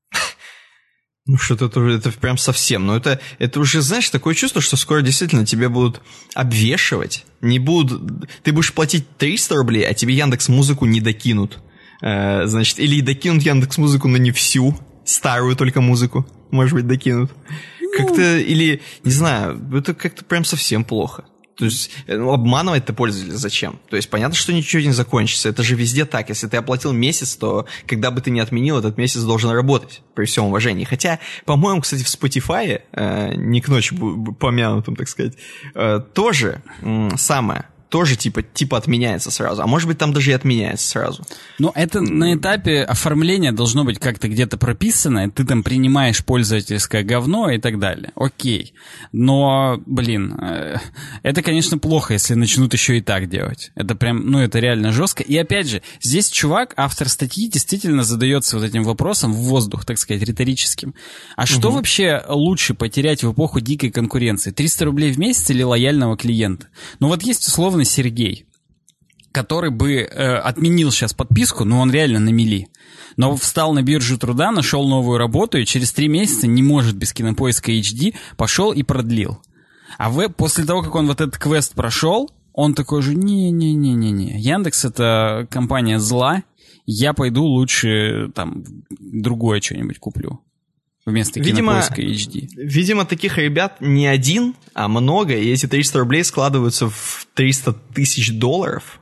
Ну, что-то это, это прям совсем. Но это, это уже, знаешь, такое чувство, что скоро действительно тебе будут обвешивать. Не будут... Ты будешь платить 300 рублей, а тебе Яндекс Музыку не докинут. Э, значит, или докинут Яндекс Музыку, но не всю. Старую только музыку, может быть, докинут. Ну... Как-то, или, не знаю, это как-то прям совсем плохо. То есть э, ну, обманывать-то пользователя зачем? То есть понятно, что ничего не закончится. Это же везде так. Если ты оплатил месяц, то когда бы ты не отменил, этот месяц должен работать, при всем уважении. Хотя, по-моему, кстати, в Spotify, э, не к ночи помянутым, так сказать, э, тоже э, самое тоже типа, типа отменяется сразу. А может быть, там даже и отменяется сразу. Ну, это на этапе оформления должно быть как-то где-то прописано. Ты там принимаешь пользовательское говно и так далее. Окей. Но, блин, э, это, конечно, плохо, если начнут еще и так делать. Это прям, ну, это реально жестко. И опять же, здесь чувак, автор статьи, действительно задается вот этим вопросом в воздух, так сказать, риторическим. А что угу. вообще лучше потерять в эпоху дикой конкуренции? 300 рублей в месяц или лояльного клиента? Ну, вот есть условно условно Сергей, который бы э, отменил сейчас подписку, но он реально на мели. Но встал на биржу труда, нашел новую работу и через три месяца не может без кинопоиска HD, пошел и продлил. А вы, после того, как он вот этот квест прошел, он такой же, не-не-не-не-не, Яндекс это компания зла, я пойду лучше там другое что-нибудь куплю вместо видимо, HD. Видимо, таких ребят не один, а много, и эти 300 рублей складываются в 300 тысяч долларов.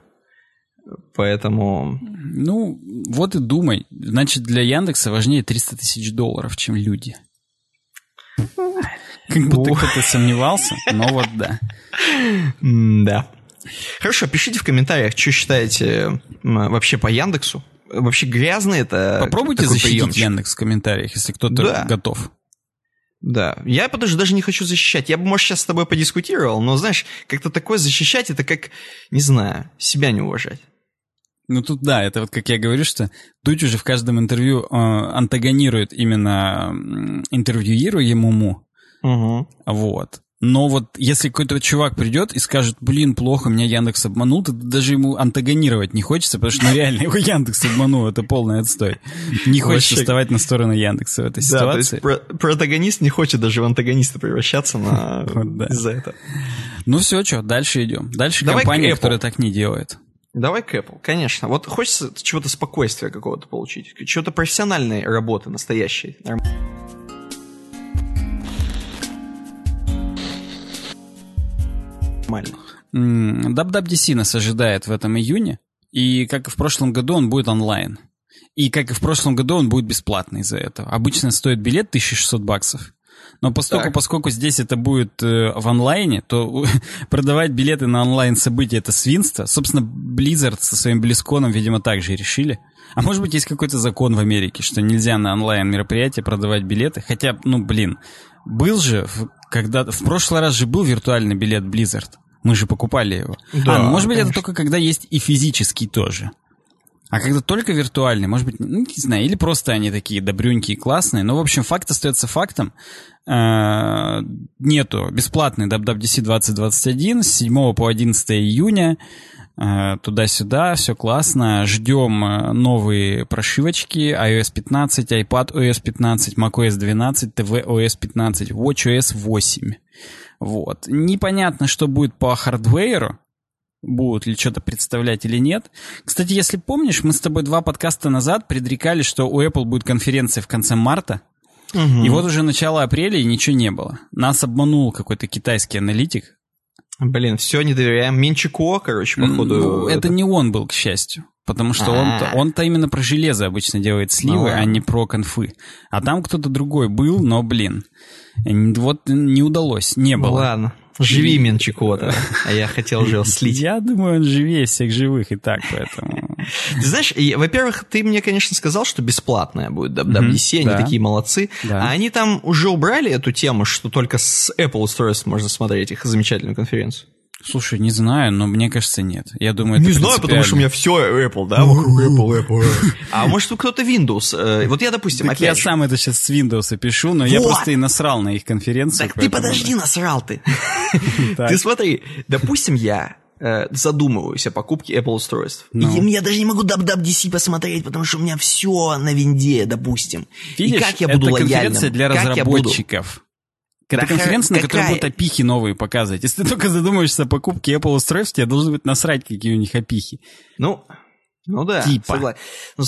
Поэтому... Ну, вот и думай. Значит, для Яндекса важнее 300 тысяч долларов, чем люди. Как будто кто-то сомневался, но вот да. Да. Хорошо, пишите в комментариях, что считаете вообще по Яндексу вообще грязный это... Попробуйте защитить приемчик. Яндекс в комментариях, если кто-то да. готов. Да, я даже, даже не хочу защищать. Я бы, может, сейчас с тобой подискутировал, но, знаешь, как-то такое защищать, это как, не знаю, себя не уважать. Ну тут да, это вот как я говорю, что Дудь уже в каждом интервью э, антагонирует именно интервьюируемому. Угу. Вот. Но вот если какой-то чувак придет и скажет, блин, плохо, меня Яндекс обманул, то даже ему антагонировать не хочется, потому что ну, реально его Яндекс обманул, это полный отстой. Не хочется Вообще... вставать на сторону Яндекса в этой да, ситуации. То есть про- протагонист не хочет даже в антагониста превращаться на... из-за этого. Ну все, что, дальше идем. Дальше Давай компания, которая так не делает. Давай к Apple, конечно. Вот хочется чего-то спокойствия какого-то получить, чего-то профессиональной работы настоящей. Нормально. WWDC нас ожидает в этом июне, и как и в прошлом году он будет онлайн. И как и в прошлом году он будет бесплатный из-за этого. Обычно стоит билет 1600 баксов. Но поскольку, поскольку здесь это будет э, в онлайне, то продавать билеты на онлайн-события — это свинство. Собственно, Blizzard со своим Близконом, видимо, также решили. А может быть, есть какой-то закон в Америке, что нельзя на онлайн-мероприятия продавать билеты? Хотя, ну, блин, был же, когда в прошлый раз же был виртуальный билет Blizzard. Мы же покупали его. Да, а, ну, может быть, конечно. это только когда есть и физический тоже. А когда только виртуальный, может быть, ну, не знаю, или просто они такие добрюньки и классные. Но, в общем, факт остается фактом. Э, нету бесплатный WWDC 2021 с 7 по 11 июня. Э, туда-сюда, все классно. Ждем э, новые прошивочки. iOS 15, iPad OS 15, macOS 12, tvOS 15, watchOS 8. Вот. Непонятно, что будет по хардвейру будут ли что-то представлять или нет. Кстати, если помнишь, мы с тобой два подкаста назад предрекали, что у Apple будет конференция в конце марта. Угу. И вот уже начало апреля, и ничего не было. Нас обманул какой-то китайский аналитик. Блин, все, не доверяем. Минчико, короче, походу. Ну, это... это не он был, к счастью. Потому что он-то, а. он-то именно про железо обычно делает сливы, ну, а не про конфы. А там кто-то другой был, но, блин, вот не удалось, не было. ладно. Живи Менчикота, а я хотел же слить. Я думаю, он живее всех живых и так, поэтому... Ты знаешь, во-первых, ты мне, конечно, сказал, что бесплатная будет WWDC, они такие молодцы. А они там уже убрали эту тему, что только с Apple устройств можно смотреть их замечательную конференцию? Слушай, не знаю, но мне кажется, нет. Я думаю, Не знаю, потому что у меня все Apple, да, вокруг Apple, Apple. А может, кто-то Windows. Э, вот я, допустим, опять Я сам это сейчас с Windows пишу, но я просто и насрал на их конференцию. Так ты подожди, насрал ты. Ты смотри, допустим, я э, задумываюсь о покупке Apple устройств. No. И ну. я даже не могу WWDC посмотреть, потому что у меня все на винде, допустим. Видишь, и как я буду это лояльным? конференция для разработчиков. Это конференция, на которой будут опихи новые показывать. Если ты только задумаешься о покупке Apple устройств, тебе должно быть насрать, какие у них опихи. Ну, ну да, типа. Ну,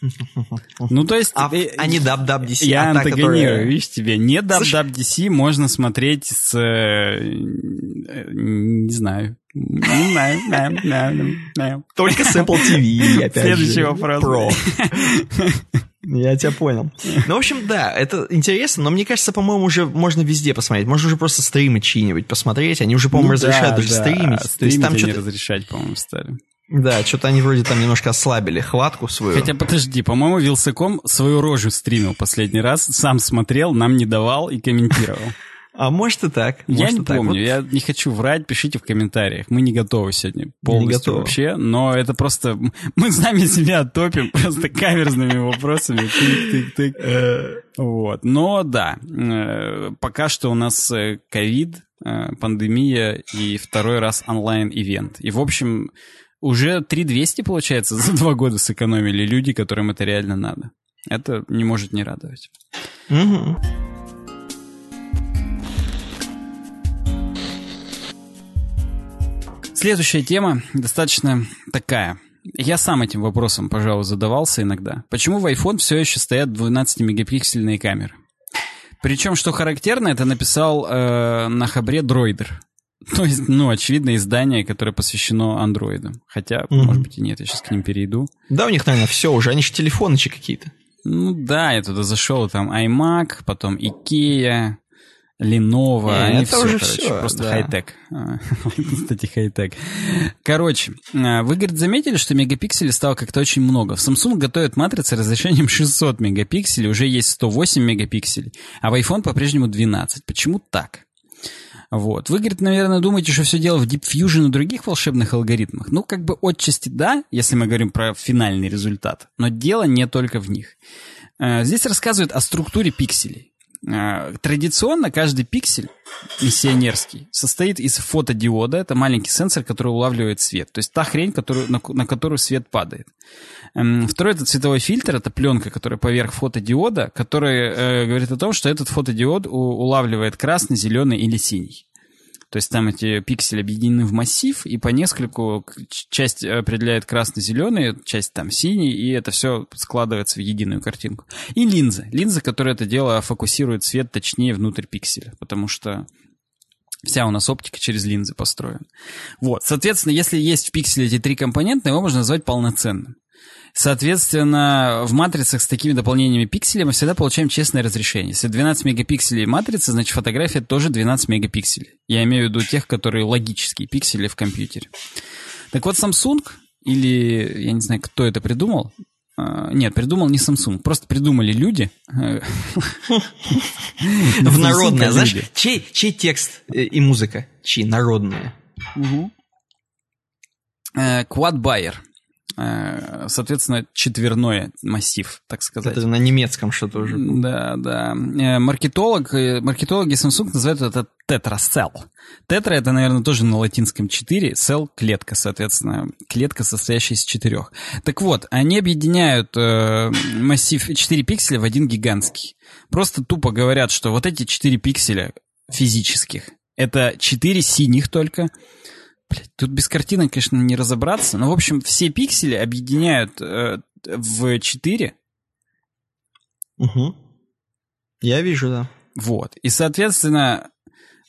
ну, то есть... А, э, а не WWDC, Я а антагонирую, которая... видишь, тебе. Не WWDC можно смотреть с... Э, не знаю. Не знаю. Только с Apple TV, опять Следующий вопрос. Я тебя понял. Ну, в общем, да, это интересно, но мне кажется, по-моему, уже можно везде посмотреть. Можно уже просто стримы чьи-нибудь посмотреть. Они уже, по-моему, ну, разрешают да, даже да. стримить. То есть там что-то... разрешать, по-моему, стали. Да, что-то они вроде там немножко ослабили хватку свою. Хотя, подожди, по-моему, Вилсаком свою рожу стримил последний раз, сам смотрел, нам не давал и комментировал. А может и так. Я не помню, вот. я не хочу врать, пишите в комментариях. Мы не готовы сегодня полностью не вообще, но это просто... Мы сами себя топим просто каверзными вопросами. Тык-тык-тык. Э. Вот. Но да, э, пока что у нас э, ковид, пандемия и второй раз онлайн-ивент. И, в общем, уже 3200, получается, за два года сэкономили люди, которым это реально надо. Это не может не радовать. Угу. Следующая тема достаточно такая. Я сам этим вопросом, пожалуй, задавался иногда. Почему в iPhone все еще стоят 12-мегапиксельные камеры? Причем, что характерно, это написал э, на хабре Дроидер. То есть, ну, очевидно, издание, которое посвящено андроидам. Хотя, mm-hmm. может быть, и нет, я сейчас к ним перейду. Да, у них, наверное, все уже, они же телефонычи какие-то. Ну да, я туда зашел, там iMac, потом Ikea, Lenovo, Не, они это все, уже короче, все, просто да. хай-тек. Кстати, хай-тек. Короче, а, вы, говорит, заметили, что мегапикселей стало как-то очень много. В Samsung готовят матрицы разрешением 600 мегапикселей, уже есть 108 мегапикселей, а в iPhone по-прежнему 12. Почему так? Вот. Вы, говорит, наверное, думаете, что все дело в Deep Fusion и других волшебных алгоритмах. Ну, как бы отчасти да, если мы говорим про финальный результат. Но дело не только в них. А, здесь рассказывают о структуре пикселей. Э, традиционно каждый пиксель миссионерский состоит из фотодиода. Это маленький сенсор, который улавливает свет. То есть та хрень, которую, на, на которую свет падает. Эм, второй это цветовой фильтр, это пленка, которая поверх фотодиода, которая э, говорит о том, что этот фотодиод у, улавливает красный, зеленый или синий. То есть там эти пиксели объединены в массив, и по нескольку часть определяет красно-зеленый, часть там синий, и это все складывается в единую картинку. И линза. Линза, которая это дело фокусирует свет точнее внутрь пикселя, потому что Вся у нас оптика через линзы построена. Вот, соответственно, если есть в пикселе эти три компонента, его можно назвать полноценным. Соответственно, в матрицах с такими дополнениями пикселей мы всегда получаем честное разрешение. Если 12 мегапикселей матрица, значит фотография тоже 12 мегапикселей. Я имею в виду тех, которые логические пиксели в компьютере. Так вот, Samsung, или я не знаю, кто это придумал, а, нет, придумал не Samsung, просто придумали люди. В народное, знаешь, чей, текст э, и музыка? Чьи? Народные. Bayer. Э, соответственно, четверной массив, так сказать. Это на немецком что-то уже. Да, да. Э, маркетолог, э, маркетологи Samsung называют это тетрацел. Тетра это, наверное, тоже на латинском 4, cell — клетка, соответственно, клетка, состоящая из четырех. Так вот, они объединяют э, массив 4 пикселя в один гигантский. Просто тупо говорят, что вот эти 4 пикселя физических, это 4 синих только, Блядь, тут без картинок, конечно, не разобраться. Но, в общем, все пиксели объединяют э, в 4. Угу. Я вижу, да. Вот. И, соответственно,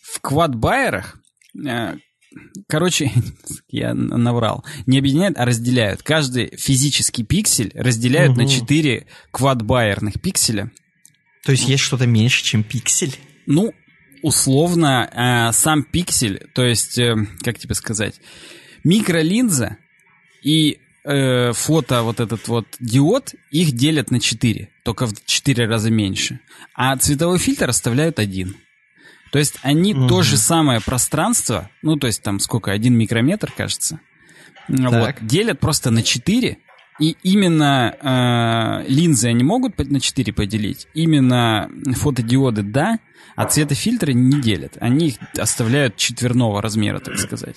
в квадбайерах, э, короче, я наврал, не объединяют, а разделяют. Каждый физический пиксель разделяют угу. на 4 квадбайерных пикселя. То есть есть что-то меньше, чем пиксель? Ну, условно э, сам пиксель, то есть, э, как тебе сказать, микролинза и э, фото вот этот вот диод, их делят на 4, только в 4 раза меньше. А цветовой фильтр оставляют один. То есть они угу. то же самое пространство, ну то есть там сколько, один микрометр, кажется, вот, делят просто на 4, и именно э, линзы они могут на 4 поделить, именно фотодиоды да, а цветофильтры не делят. Они их оставляют четверного размера, так сказать.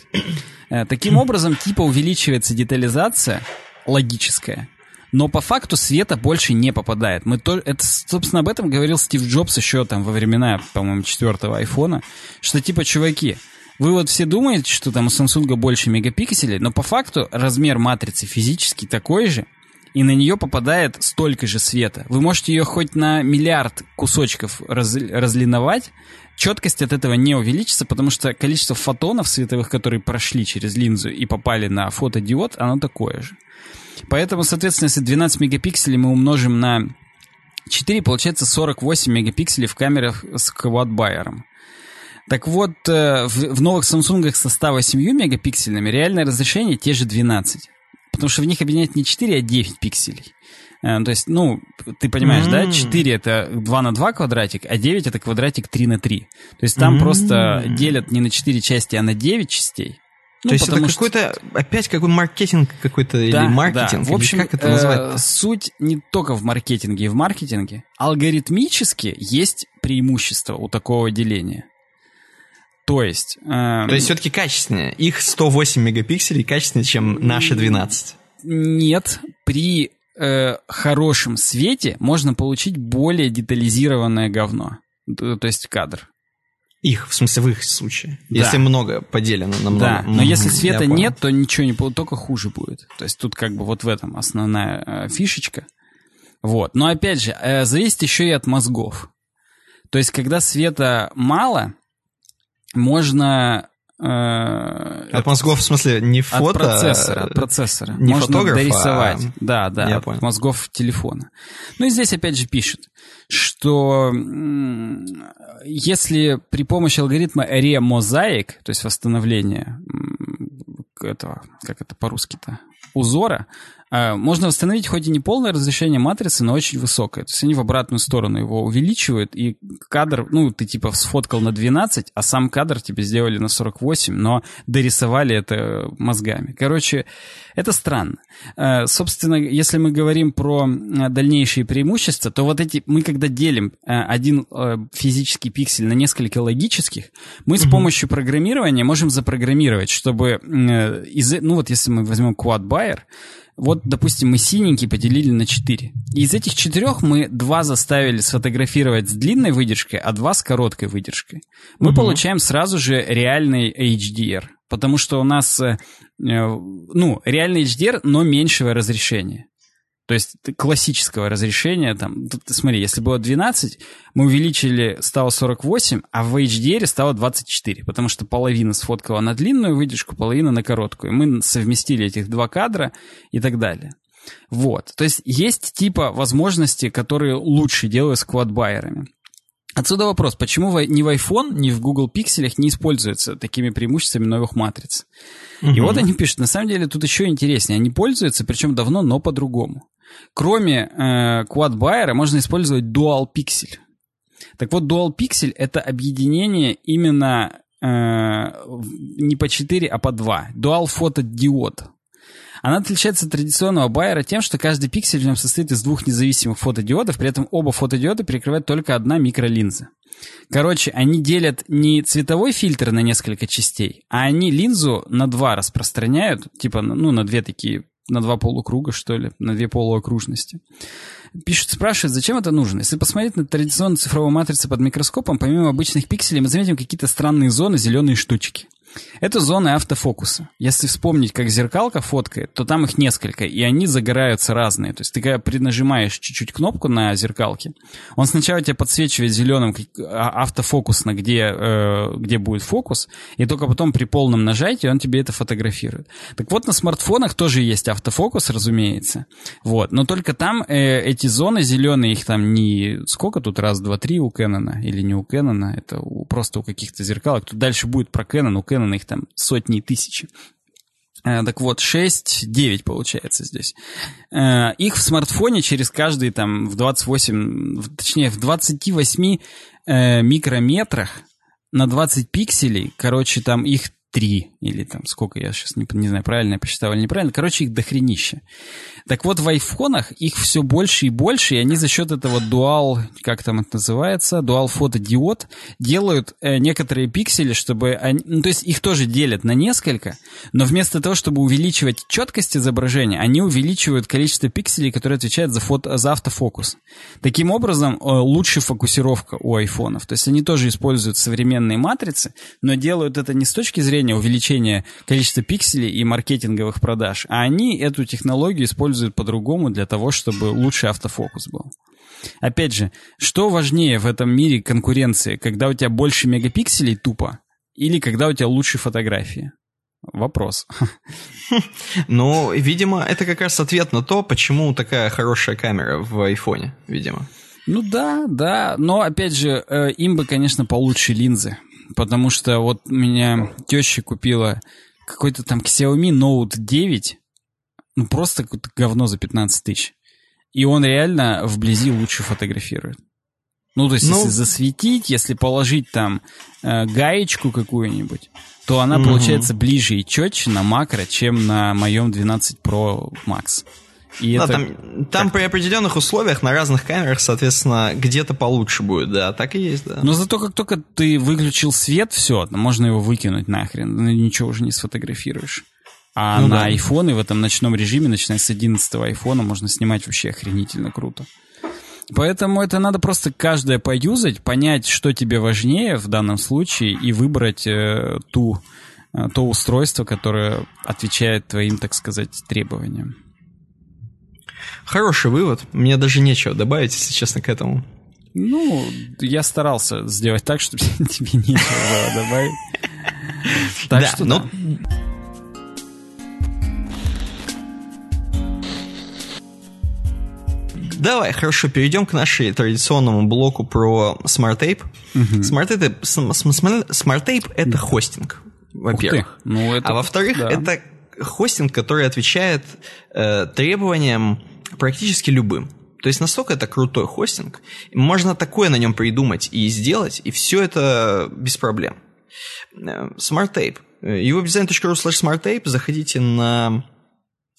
Э, таким образом, типа увеличивается детализация логическая, но по факту света больше не попадает. Мы то, это, собственно, об этом говорил Стив Джобс еще там во времена, по-моему, четвертого айфона, что типа, чуваки, вы вот все думаете, что там у Samsung больше мегапикселей, но по факту размер матрицы физически такой же, и на нее попадает столько же света. Вы можете ее хоть на миллиард кусочков раз, разлиновать, четкость от этого не увеличится, потому что количество фотонов световых, которые прошли через линзу и попали на фотодиод, оно такое же. Поэтому, соответственно, если 12 мегапикселей мы умножим на 4, получается 48 мегапикселей в камерах с квадбайером. Так вот, э, в новых Samsung со 108 мегапиксельными реальное разрешение те же 12. Потому что в них объединяет не 4, а 9 пикселей. Э, то есть, ну, ты понимаешь, mm-hmm. да, 4 это 2 на 2 квадратик, а 9 это квадратик 3 на 3. То есть там mm-hmm. просто делят не на 4 части, а на 9 частей. Ну, То есть это какой-то, опять какой маркетинг какой-то да, или маркетинг, да. В общем, как это назвать э, суть не только в маркетинге и в маркетинге. Алгоритмически есть преимущество у такого деления. То есть... Э, То есть все-таки качественнее. Их 108 мегапикселей качественнее, чем наши 12. Нет, при э, хорошем свете можно получить более детализированное говно. То есть кадр. Их, в смысле, в их случае. Да. Если много поделено на много. Да, но если света нет, то ничего не будет, только хуже будет. То есть тут как бы вот в этом основная э, фишечка. Вот. Но опять же, э, зависит еще и от мозгов. То есть, когда света мало, можно... Э, от мозгов, в смысле, не фото... От процессора, от процессора. Не можно фотографа, дорисовать. А... Да, да, Я от понял. мозгов телефона. Ну и здесь опять же пишет, что если при помощи алгоритма ремозаик, то есть восстановления этого, как это по-русски-то, узора, а, можно восстановить хоть и не полное разрешение матрицы, но очень высокое. То есть они в обратную сторону его увеличивают, и кадр, ну, ты типа сфоткал на 12, а сам кадр тебе сделали на 48, но дорисовали это мозгами. Короче, это странно. А, собственно, если мы говорим про дальнейшие преимущества, то вот эти, мы когда делим один физический пиксель на несколько логических, мы с помощью программирования можем запрограммировать, чтобы из, ну вот если мы возьмем Quad Buyer, вот, допустим, мы синенький поделили на 4. И из этих четырех мы два заставили сфотографировать с длинной выдержкой, а два с короткой выдержкой. Мы угу. получаем сразу же реальный HDR. Потому что у нас, э, ну, реальный HDR, но меньшего разрешения. То есть классического разрешения, там, тут, смотри, если было 12, мы увеличили, стало 48, а в HDR стало 24, потому что половина сфоткала на длинную выдержку, половина на короткую. Мы совместили этих два кадра и так далее. Вот. То есть есть типа возможности, которые лучше делают с квадбайерами. Отсюда вопрос, почему ни в iPhone, ни в Google Pixel не используются такими преимуществами новых матриц? Угу. И вот они пишут, на самом деле тут еще интереснее, они пользуются, причем давно, но по-другому. Кроме э, Quad Buyer можно использовать Dual Pixel. Так вот, Dual Pixel — это объединение именно э, не по 4, а по 2. Dual фотодиод. Она отличается от традиционного байера тем, что каждый пиксель в нем состоит из двух независимых фотодиодов, при этом оба фотодиода перекрывает только одна микролинза. Короче, они делят не цветовой фильтр на несколько частей, а они линзу на два распространяют, типа, ну, на две такие на два полукруга, что ли, на две полуокружности. Пишут, спрашивают, зачем это нужно? Если посмотреть на традиционную цифровую матрицу под микроскопом, помимо обычных пикселей, мы заметим какие-то странные зоны, зеленые штучки. Это зоны автофокуса. Если вспомнить, как зеркалка фоткает, то там их несколько, и они загораются разные. То есть ты когда принажимаешь чуть-чуть кнопку на зеркалке, он сначала тебя подсвечивает зеленым а, автофокусно, где, э, где будет фокус, и только потом при полном нажатии он тебе это фотографирует. Так вот, на смартфонах тоже есть автофокус, разумеется. Вот. Но только там э, эти зоны зеленые, их там не... Сколько тут? Раз, два, три у Кэнона или не у Кэнона, это у, просто у каких-то зеркалок. Тут дальше будет про Кэнон, у Кэнона Кэнона их там сотни и тысячи. Э, так вот, 6-9 получается здесь. Э, их в смартфоне через каждый там в 28, точнее в 28 э, микрометрах на 20 пикселей, короче, там их три или там сколько, я сейчас не, не знаю, правильно я посчитал или неправильно. Короче, их дохренище. Так вот, в айфонах их все больше и больше, и они за счет этого дуал, как там это называется, дуал фотодиод, делают э, некоторые пиксели, чтобы они, ну, то есть их тоже делят на несколько, но вместо того, чтобы увеличивать четкость изображения, они увеличивают количество пикселей, которые отвечают за, фото, за автофокус. Таким образом, э, лучше фокусировка у айфонов. То есть они тоже используют современные матрицы, но делают это не с точки зрения зрения увеличения количества пикселей и маркетинговых продаж, а они эту технологию используют по-другому для того, чтобы лучший автофокус был. Опять же, что важнее в этом мире конкуренции, когда у тебя больше мегапикселей тупо, или когда у тебя лучшие фотографии? Вопрос. Ну, видимо, это как раз ответ на то, почему такая хорошая камера в айфоне, видимо. Ну да, да, но опять же, э, им бы, конечно, получше линзы, потому что вот меня теща купила какой-то там Xiaomi Note 9, ну просто какое-то говно за 15 тысяч. И он реально вблизи лучше фотографирует. Ну, то есть, ну... если засветить, если положить там э, гаечку какую-нибудь, то она угу. получается ближе и четче на макро, чем на моем 12 Pro Max. И да, это... там, там при определенных условиях на разных камерах, соответственно, где-то получше будет, да, так и есть, да. Но зато как только ты выключил свет, все, можно его выкинуть нахрен, ничего уже не сфотографируешь. А ну, на да. айфоны в этом ночном режиме, начиная с 11 айфона, можно снимать вообще охренительно круто. Поэтому это надо просто каждое поюзать, понять, что тебе важнее в данном случае, и выбрать э, ту, э, то устройство, которое отвечает твоим, так сказать, требованиям. Хороший вывод. Мне даже нечего добавить, если честно, к этому. Ну, я старался сделать так, чтобы тебе нечего было добавить. Так что. Ну, да. Давай, хорошо, перейдем к нашей традиционному блоку про. Угу. Smart Smart Tape это хостинг, во-первых. Ну, это, а во-вторых, да. это хостинг, который отвечает э, требованиям практически любым. То есть настолько это крутой хостинг, можно такое на нем придумать и сделать, и все это без проблем. Э, SmartApe. uwebdesign.ru slash smartape. Заходите на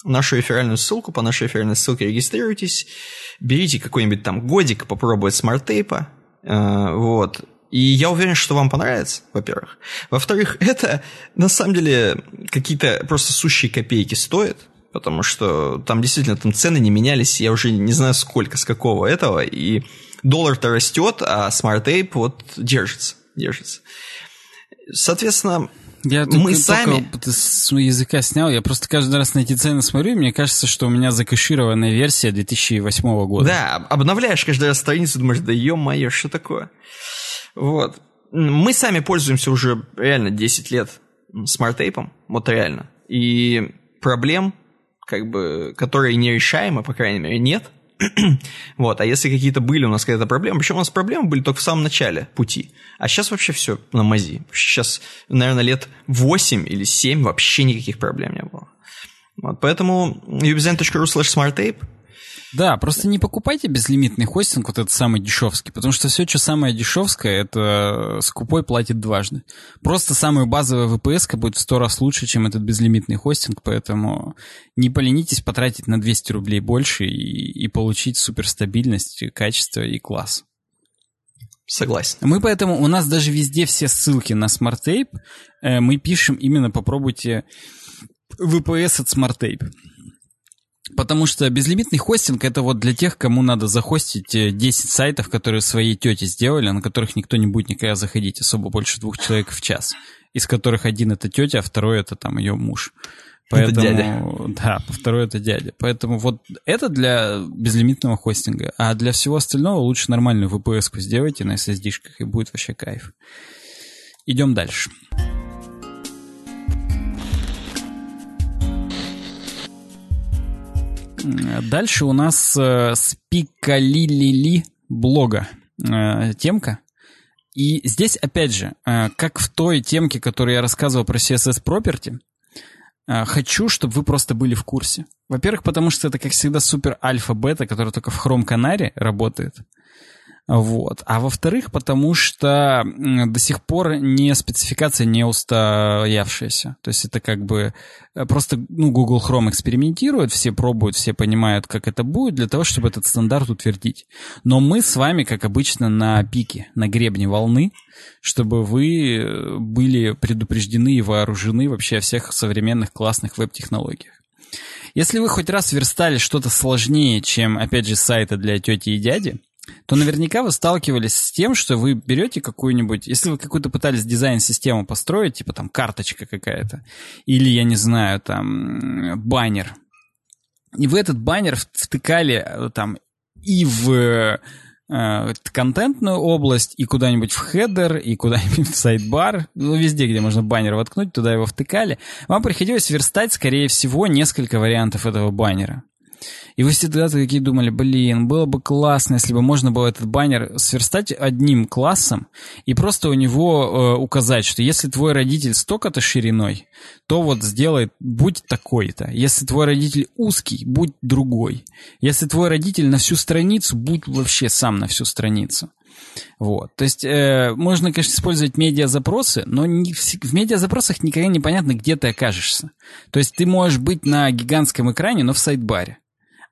нашу реферальную ссылку, по нашей реферальной ссылке регистрируйтесь, берите какой-нибудь там годик попробовать SmartApe 'а, э, вот, и я уверен, что вам понравится, во-первых. Во-вторых, это на самом деле какие-то просто сущие копейки стоят, потому что там действительно там цены не менялись, я уже не знаю сколько, с какого этого, и доллар-то растет, а Smart Tape вот держится, держится. Соответственно, я мы сами... Только с языка снял, я просто каждый раз на эти цены смотрю, и мне кажется, что у меня закэшированная версия 2008 года. Да, обновляешь каждый раз страницу, думаешь, да ё-моё, что такое? Вот. Мы сами пользуемся уже реально 10 лет SmartApe 'ом, вот реально. И проблем как бы, которые нерешаемы, по крайней мере, нет. вот, а если какие-то были у нас какие-то проблемы, причем у нас проблемы были только в самом начале пути, а сейчас вообще все на мази. Сейчас, наверное, лет 8 или 7 вообще никаких проблем не было. Вот, поэтому uwebdesign.ru slash smartape да, просто не покупайте безлимитный хостинг, вот этот самый дешевский, потому что все, что самое дешевское, это скупой платит дважды. Просто самая базовая VPS будет в сто раз лучше, чем этот безлимитный хостинг, поэтому не поленитесь потратить на 200 рублей больше и, и получить суперстабильность, качество и класс. Согласен. Мы поэтому, у нас даже везде все ссылки на SmartTape, э, мы пишем именно попробуйте VPS от SmartTape. Потому что безлимитный хостинг это вот для тех, кому надо захостить 10 э, сайтов, которые своей тете сделали, на которых никто не будет никогда заходить, особо больше двух человек в час. Из которых один это тетя, а второй это там ее муж. Поэтому, это дядя. Да, второй это дядя. Поэтому вот это для безлимитного хостинга. А для всего остального лучше нормальную VPS-ку сделайте на SSD-шках, и будет вообще кайф. Идем дальше. Дальше у нас э, спикалилили блога э, темка. И здесь, опять же, э, как в той темке, которую я рассказывал про CSS Property, э, хочу, чтобы вы просто были в курсе. Во-первых, потому что это, как всегда, супер альфа-бета, который только в Chrome Canary работает. Вот. А во-вторых, потому что до сих пор не спецификация не устоявшаяся. То есть это как бы э, просто ну, Google Chrome экспериментирует, все пробуют, все понимают, как это будет, для того, чтобы этот стандарт утвердить. Но мы с вами, как обычно, на пике, на гребне волны, чтобы вы э, были предупреждены и вооружены вообще о всех современных классных веб-технологиях. Если вы хоть раз верстали что-то сложнее, чем, опять же, сайты для тети и дяди, то наверняка вы сталкивались с тем, что вы берете какую-нибудь, если вы какую-то пытались дизайн-систему построить, типа там карточка какая-то, или, я не знаю, там баннер, и вы этот баннер втыкали э, там и в э, контентную область, и куда-нибудь в хедер, и куда-нибудь в сайдбар, ну, везде, где можно баннер воткнуть, туда его втыкали, вам приходилось верстать, скорее всего, несколько вариантов этого баннера. И вы всегда такие думали, блин, было бы классно, если бы можно было этот баннер сверстать одним классом и просто у него э, указать, что если твой родитель столько-то шириной, то вот сделай, будь такой-то. Если твой родитель узкий, будь другой. Если твой родитель на всю страницу, будь вообще сам на всю страницу. Вот. То есть э, можно, конечно, использовать медиа-запросы, но не в, в медиа-запросах никогда непонятно, где ты окажешься. То есть ты можешь быть на гигантском экране, но в сайт-баре.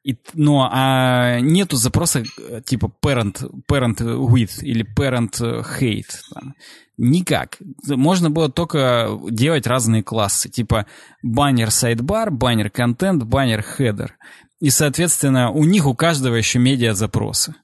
И, но а нету запроса э, типа parent, parent with или parent hate. Там. Никак. Можно было только делать разные классы. Типа баннер sidebar, баннер контент, баннер header. И, соответственно, у них у каждого еще медиа запросы.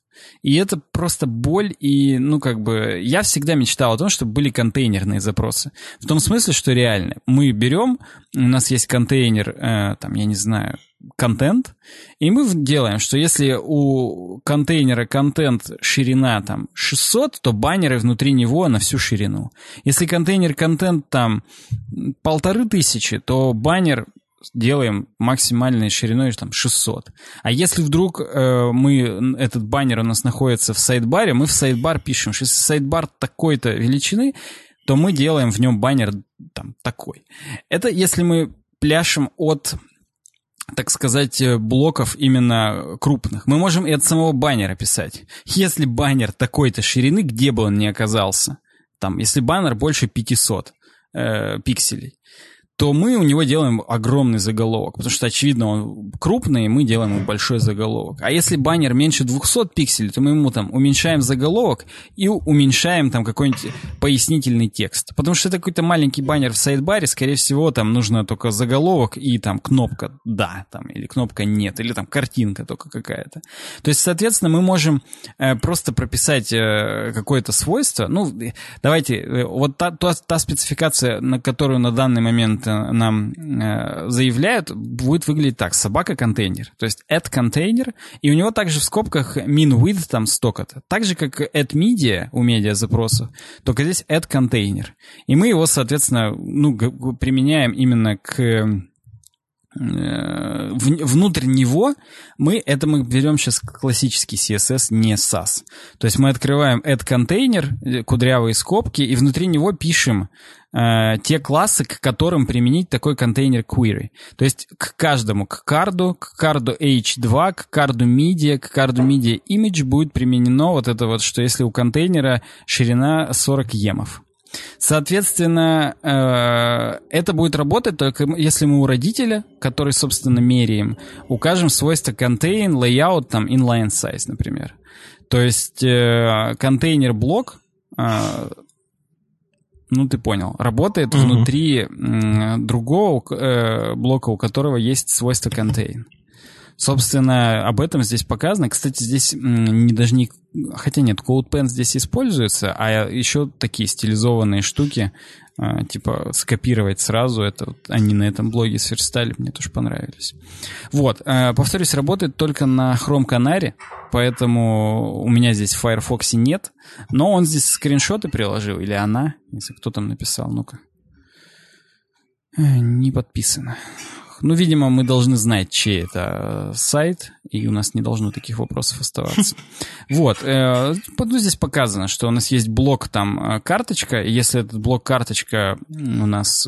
И это просто боль, и, ну, как бы, я всегда мечтал о том, чтобы были контейнерные запросы. В том смысле, что реально, мы берем, у нас есть контейнер, э, там, я не знаю, контент, и мы делаем, что если у контейнера контент ширина там 600, то баннеры внутри него на всю ширину. Если контейнер контент там полторы тысячи, то баннер делаем максимальной шириной там 600. А если вдруг э, мы, этот баннер у нас находится в сайдбаре, мы в сайдбар пишем, что если сайдбар такой-то величины, то мы делаем в нем баннер там такой. Это если мы пляшем от так сказать, блоков именно крупных. Мы можем и от самого баннера писать. Если баннер такой-то ширины, где бы он ни оказался, там, если баннер больше 500 э, пикселей, то мы у него делаем огромный заголовок, потому что, очевидно, он крупный, и мы делаем ему большой заголовок. А если баннер меньше 200 пикселей, то мы ему там уменьшаем заголовок и уменьшаем там какой-нибудь пояснительный текст. Потому что это какой-то маленький баннер в сайдбаре, скорее всего, там нужно только заголовок и там кнопка «да», там, или кнопка «нет», или там картинка только какая-то. То есть, соответственно, мы можем э, просто прописать э, какое-то свойство. Ну, давайте, э, вот та, та, та спецификация, на которую на данный момент нам э, заявляют, будет выглядеть так. Собака-контейнер. То есть add контейнер, и у него также в скобках min width там столько-то. Так же, как add media у медиа запросов, только здесь add контейнер. И мы его, соответственно, ну, применяем именно к внутрь него мы, это мы берем сейчас классический CSS, не SAS. То есть мы открываем add контейнер, э, кудрявые скобки, и внутри него пишем э, те классы, к которым применить такой контейнер query. То есть к каждому, к карду, к карду h2, к карду media, к карду media image будет применено вот это вот, что если у контейнера ширина 40 емов. Соответственно, э, это будет работать только если мы у родителя, который, собственно, меряем, укажем свойство contain, layout, там, inline size, например. То есть э, контейнер-блок, э, ну ты понял, работает mm-hmm. внутри другого блока, у которого есть свойство contain. Собственно, об этом здесь показано. Кстати, здесь не даже не... Хотя нет, CodePen здесь используется, а еще такие стилизованные штуки, а, типа скопировать сразу, это вот они на этом блоге сверстали, мне тоже понравились. Вот, а, повторюсь, работает только на Chrome Canary, поэтому у меня здесь в Firefox нет, но он здесь скриншоты приложил, или она, если кто там написал, ну-ка. Э, не подписано. Ну, видимо, мы должны знать, чей это э, сайт, и у нас не должно таких вопросов оставаться. Вот. Ну, здесь показано, что у нас есть блок там э, карточка, и если этот блок карточка у нас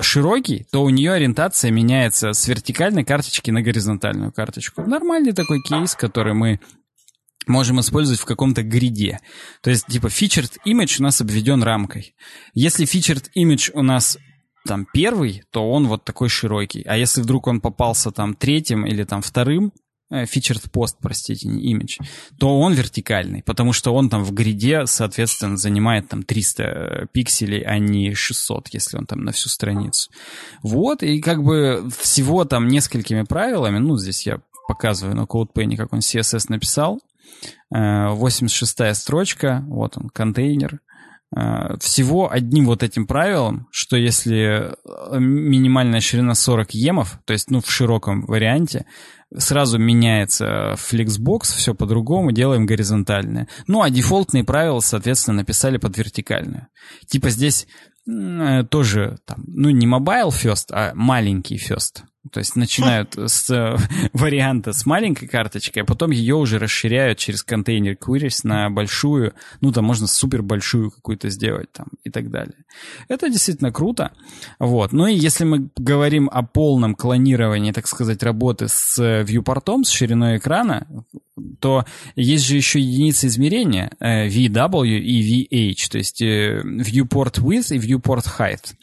широкий, то у нее ориентация меняется с вертикальной карточки на горизонтальную карточку. Нормальный такой кейс, который мы можем использовать в каком-то гриде. То есть, типа, featured image у нас обведен рамкой. Если featured image у нас там первый, то он вот такой широкий. А если вдруг он попался там третьим или там вторым, э, featured post, простите, не image, то он вертикальный, потому что он там в гриде, соответственно, занимает там 300 э, пикселей, а не 600, если он там на всю страницу. Вот, и как бы всего там несколькими правилами, ну, здесь я показываю на CodePenny, как он CSS написал, 86 э, строчка, вот он, контейнер, Э, всего одним вот этим правилом, что если э, минимальная ширина 40 емов, то есть ну в широком варианте, сразу меняется Flexbox, все по-другому, делаем горизонтальное. Ну а дефолтные правила, соответственно, написали под вертикальную. Типа здесь э, тоже там, ну не mobile first, а маленький first. То есть начинают с э, варианта с маленькой карточкой, а потом ее уже расширяют через контейнер queries на большую, ну там можно супер большую какую-то сделать там и так далее. Это действительно круто. Вот. Ну и если мы говорим о полном клонировании, так сказать, работы с viewport, с шириной экрана, то есть же еще единицы измерения э, VW и VH, то есть э, viewport width и viewport height.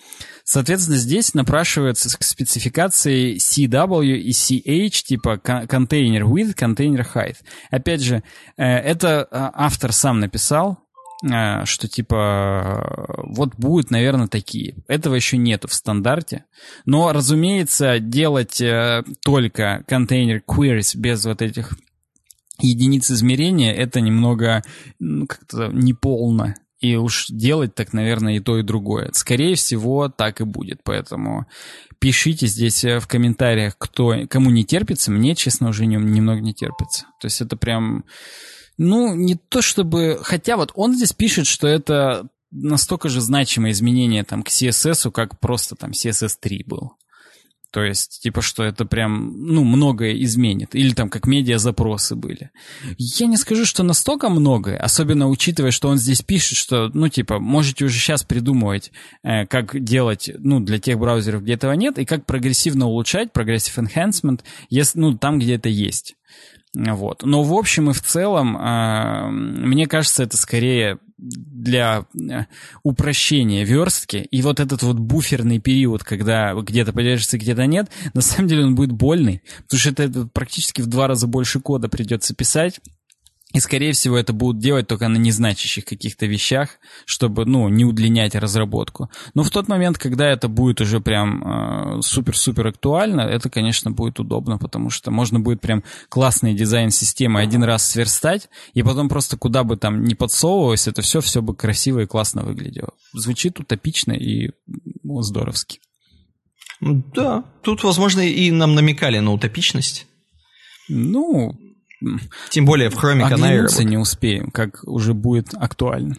Соответственно, здесь напрашиваются спецификации CW и CH, типа container width, container height. Опять же, э, это а, автор сам написал, э, что типа вот будут, наверное, такие. Этого еще нету в стандарте. Но, разумеется, делать э, только container queries без вот этих единиц измерения, это немного ну, как-то неполно. И уж делать так, наверное, и то, и другое. Скорее всего, так и будет. Поэтому пишите здесь э, в комментариях, кто, кому не терпится. Мне, честно, уже немного не терпится. То есть это прям... Ну, не то чтобы... Хотя вот он здесь пишет, что это настолько же значимое изменение там к CSS, как просто там CSS 3 был. То есть, типа, что это прям, ну, многое изменит. Или там, как медиа-запросы были. Я не скажу, что настолько многое, особенно учитывая, что он здесь пишет, что, ну, типа, можете уже сейчас придумывать, э, как делать, ну, для тех браузеров, где этого нет, и как прогрессивно улучшать, прогрессив enhancement, если, ну, там, где это есть. Вот. Но в общем и в целом, э, мне кажется, это скорее для э, упрощения верстки. И вот этот вот буферный период, когда где-то поддержится, где-то нет, на самом деле он будет больный, потому что это практически в два раза больше кода придется писать. И, скорее всего, это будут делать только на незначащих каких-то вещах, чтобы, ну, не удлинять разработку. Но в тот момент, когда это будет уже прям э, супер-супер э, актуально, это, конечно, будет удобно, потому что можно будет прям классный дизайн системы один раз сверстать, и потом просто куда бы там ни подсовывалось, это все, все бы красиво и классно выглядело. Звучит утопично и ну, здоровски. Да, тут, возможно, и нам намекали на утопичность. Ну, тем более в хроме Canary не успеем, как уже будет актуально.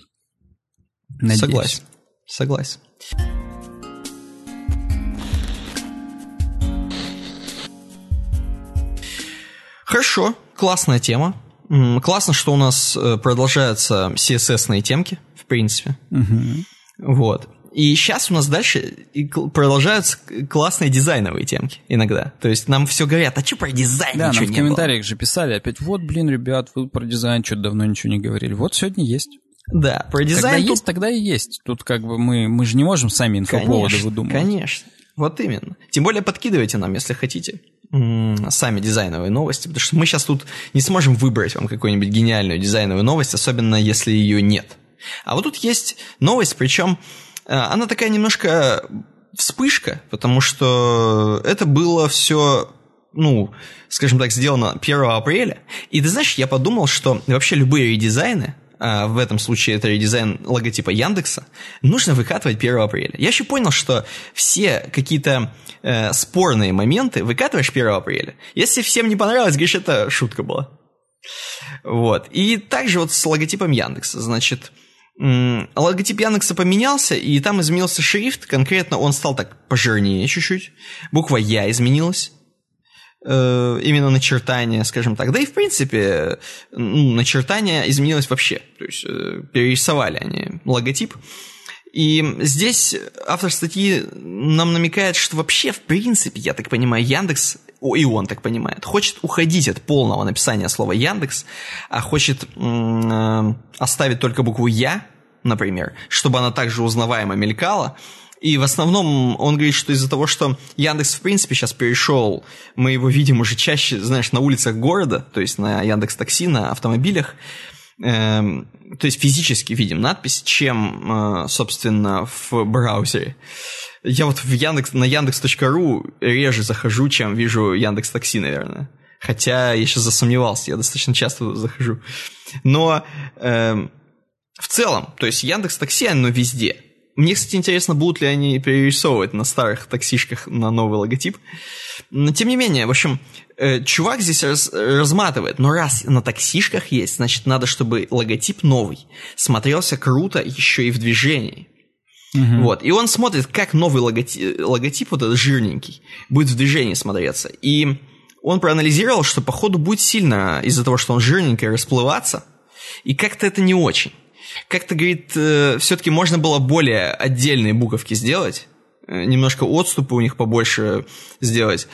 Надеюсь. Согласен. Согласен. Хорошо, классная тема. Классно, что у нас э, продолжаются CSS-ные темки, в принципе. Угу. Вот. И сейчас у нас дальше продолжаются классные дизайновые темки иногда. То есть нам все говорят, а что про дизайн да, ничего нам в комментариях было? же писали опять, вот, блин, ребят, вы про дизайн что-то давно ничего не говорили. Вот сегодня есть. Да, про дизайн... Когда тут... есть, тогда и есть. Тут как бы мы, мы же не можем сами инфоповоды конечно, выдумывать. Конечно, вот именно. Тем более подкидывайте нам, если хотите сами дизайновые новости, потому что мы сейчас тут не сможем выбрать вам какую-нибудь гениальную дизайновую новость, особенно если ее нет. А вот тут есть новость, причем она такая немножко вспышка, потому что это было все ну, скажем так, сделано 1 апреля. И ты знаешь, я подумал, что вообще любые редизайны, а в этом случае это редизайн логотипа Яндекса, нужно выкатывать 1 апреля. Я еще понял, что все какие-то э, спорные моменты выкатываешь 1 апреля. Если всем не понравилось, говоришь, это шутка была. Вот. И также вот с логотипом Яндекса. Значит, логотип Яндекса поменялся, и там изменился шрифт, конкретно он стал так пожирнее чуть-чуть. Буква Я изменилась. Э, именно начертание, скажем так. Да и, в принципе, начертание изменилось вообще. То есть э, перерисовали они логотип. И здесь автор статьи нам намекает, что вообще, в принципе, я так понимаю, Яндекс, и он так понимает, хочет уходить от полного написания слова Яндекс, а хочет э, оставить только букву Я, например, чтобы она также узнаваемо мелькала. И в основном он говорит, что из-за того, что Яндекс в принципе сейчас перешел, мы его видим уже чаще, знаешь, на улицах города, то есть на Яндекс Такси, на автомобилях, то есть физически видим надпись, чем, э, собственно, в браузере. Я вот в Яндекс, на Яндекс.ру реже захожу, чем вижу Яндекс Такси, наверное. Хотя я сейчас засомневался, я достаточно часто захожу. Но э, в целом, то есть Яндекс Такси, оно везде. Мне, кстати, интересно, будут ли они перерисовывать на старых таксишках на новый логотип. Но, тем не менее, в общем, э, чувак здесь раз, разматывает. Но раз на таксишках есть, значит, надо, чтобы логотип новый смотрелся круто еще и в движении. Угу. Вот. И он смотрит, как новый логотип, логотип, вот этот жирненький, будет в движении смотреться. И он проанализировал, что, походу, будет сильно из-за того, что он жирненький, расплываться. И как-то это не очень. Как-то, говорит, э, все-таки можно было более отдельные буковки сделать, э, немножко отступы у них побольше сделать,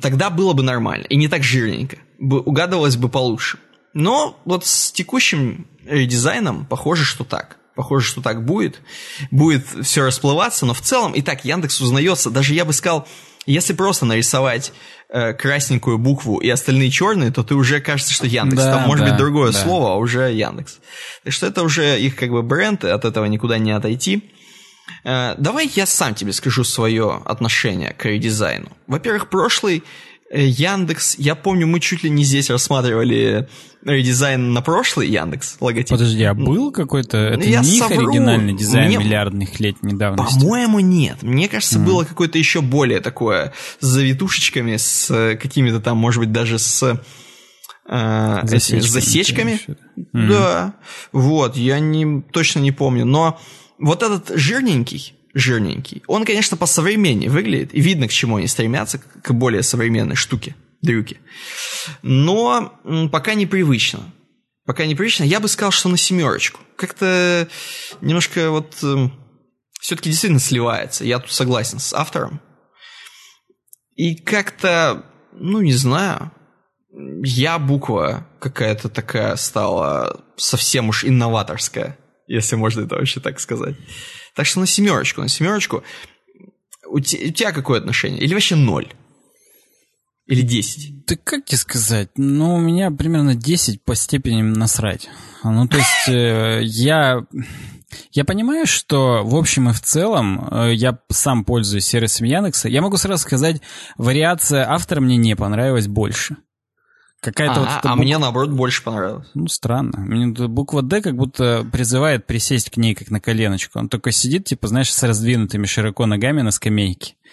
тогда было бы нормально. И не так жирненько. Угадывалось бы получше. Но вот с текущим редизайном похоже, что так. Похоже, что так будет. Будет все расплываться, но в целом и так Яндекс узнается. Даже я бы сказал, если просто нарисовать э, красненькую букву и остальные черные, то ты уже кажется, что Яндекс. Да, Там может да, быть другое да. слово, а уже Яндекс. Так что это уже их как бы бренд, от этого никуда не отойти. Э, давай я сам тебе скажу свое отношение к редизайну. Во-первых, прошлый Яндекс, я помню, мы чуть ли не здесь рассматривали редизайн на прошлый Яндекс логотип. Подожди, а был какой-то, это я не совру. их оригинальный дизайн Мне... миллиардных лет недавности? По-моему, нет. Мне кажется, mm. было какое-то еще более такое, с завитушечками, с э, какими-то там, может быть, даже с э, засечками. засечками. Mm. Да, вот, я не, точно не помню. Но вот этот жирненький, жирненький. Он, конечно, по современнее выглядит, и видно, к чему они стремятся, к более современной штуке, дрюке. Но пока непривычно. Пока непривычно. Я бы сказал, что на семерочку. Как-то немножко вот... Эм, все-таки действительно сливается. Я тут согласен с автором. И как-то, ну, не знаю, я буква какая-то такая стала совсем уж инноваторская, если можно это вообще так сказать. Так что на семерочку, на семерочку. У, те, у тебя какое отношение? Или вообще ноль? Или 10? Да как тебе сказать? Ну, у меня примерно 10 по степени насрать. Ну, то есть, э, я... Я понимаю, что в общем и в целом э, я сам пользуюсь сервисом Яндекса. Я могу сразу сказать, вариация автора мне не понравилась больше. Какая-то а, вот а буква... мне наоборот больше понравилось. Ну, странно. Мне буква D как будто призывает присесть к ней как на коленочку. Он только сидит, типа, знаешь, с раздвинутыми широко ногами на скамейке.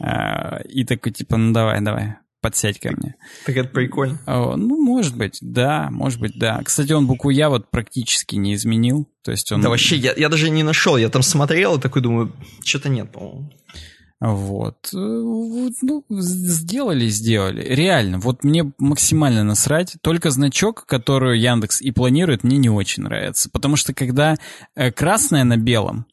А, и такой, типа, ну давай, давай, подсядь ко мне. Так это прикольно. ну, может быть, да, может быть, да. Кстати, он букву Я вот практически не изменил. То есть он... Да вообще, я, я даже не нашел. Я там смотрел и такой думаю, что-то нет, по-моему. Вот. Э, ну, сделали, сделали. Реально, вот мне максимально насрать. Только значок, который Яндекс и планирует, мне не очень нравится. Потому что когда э, красное на белом,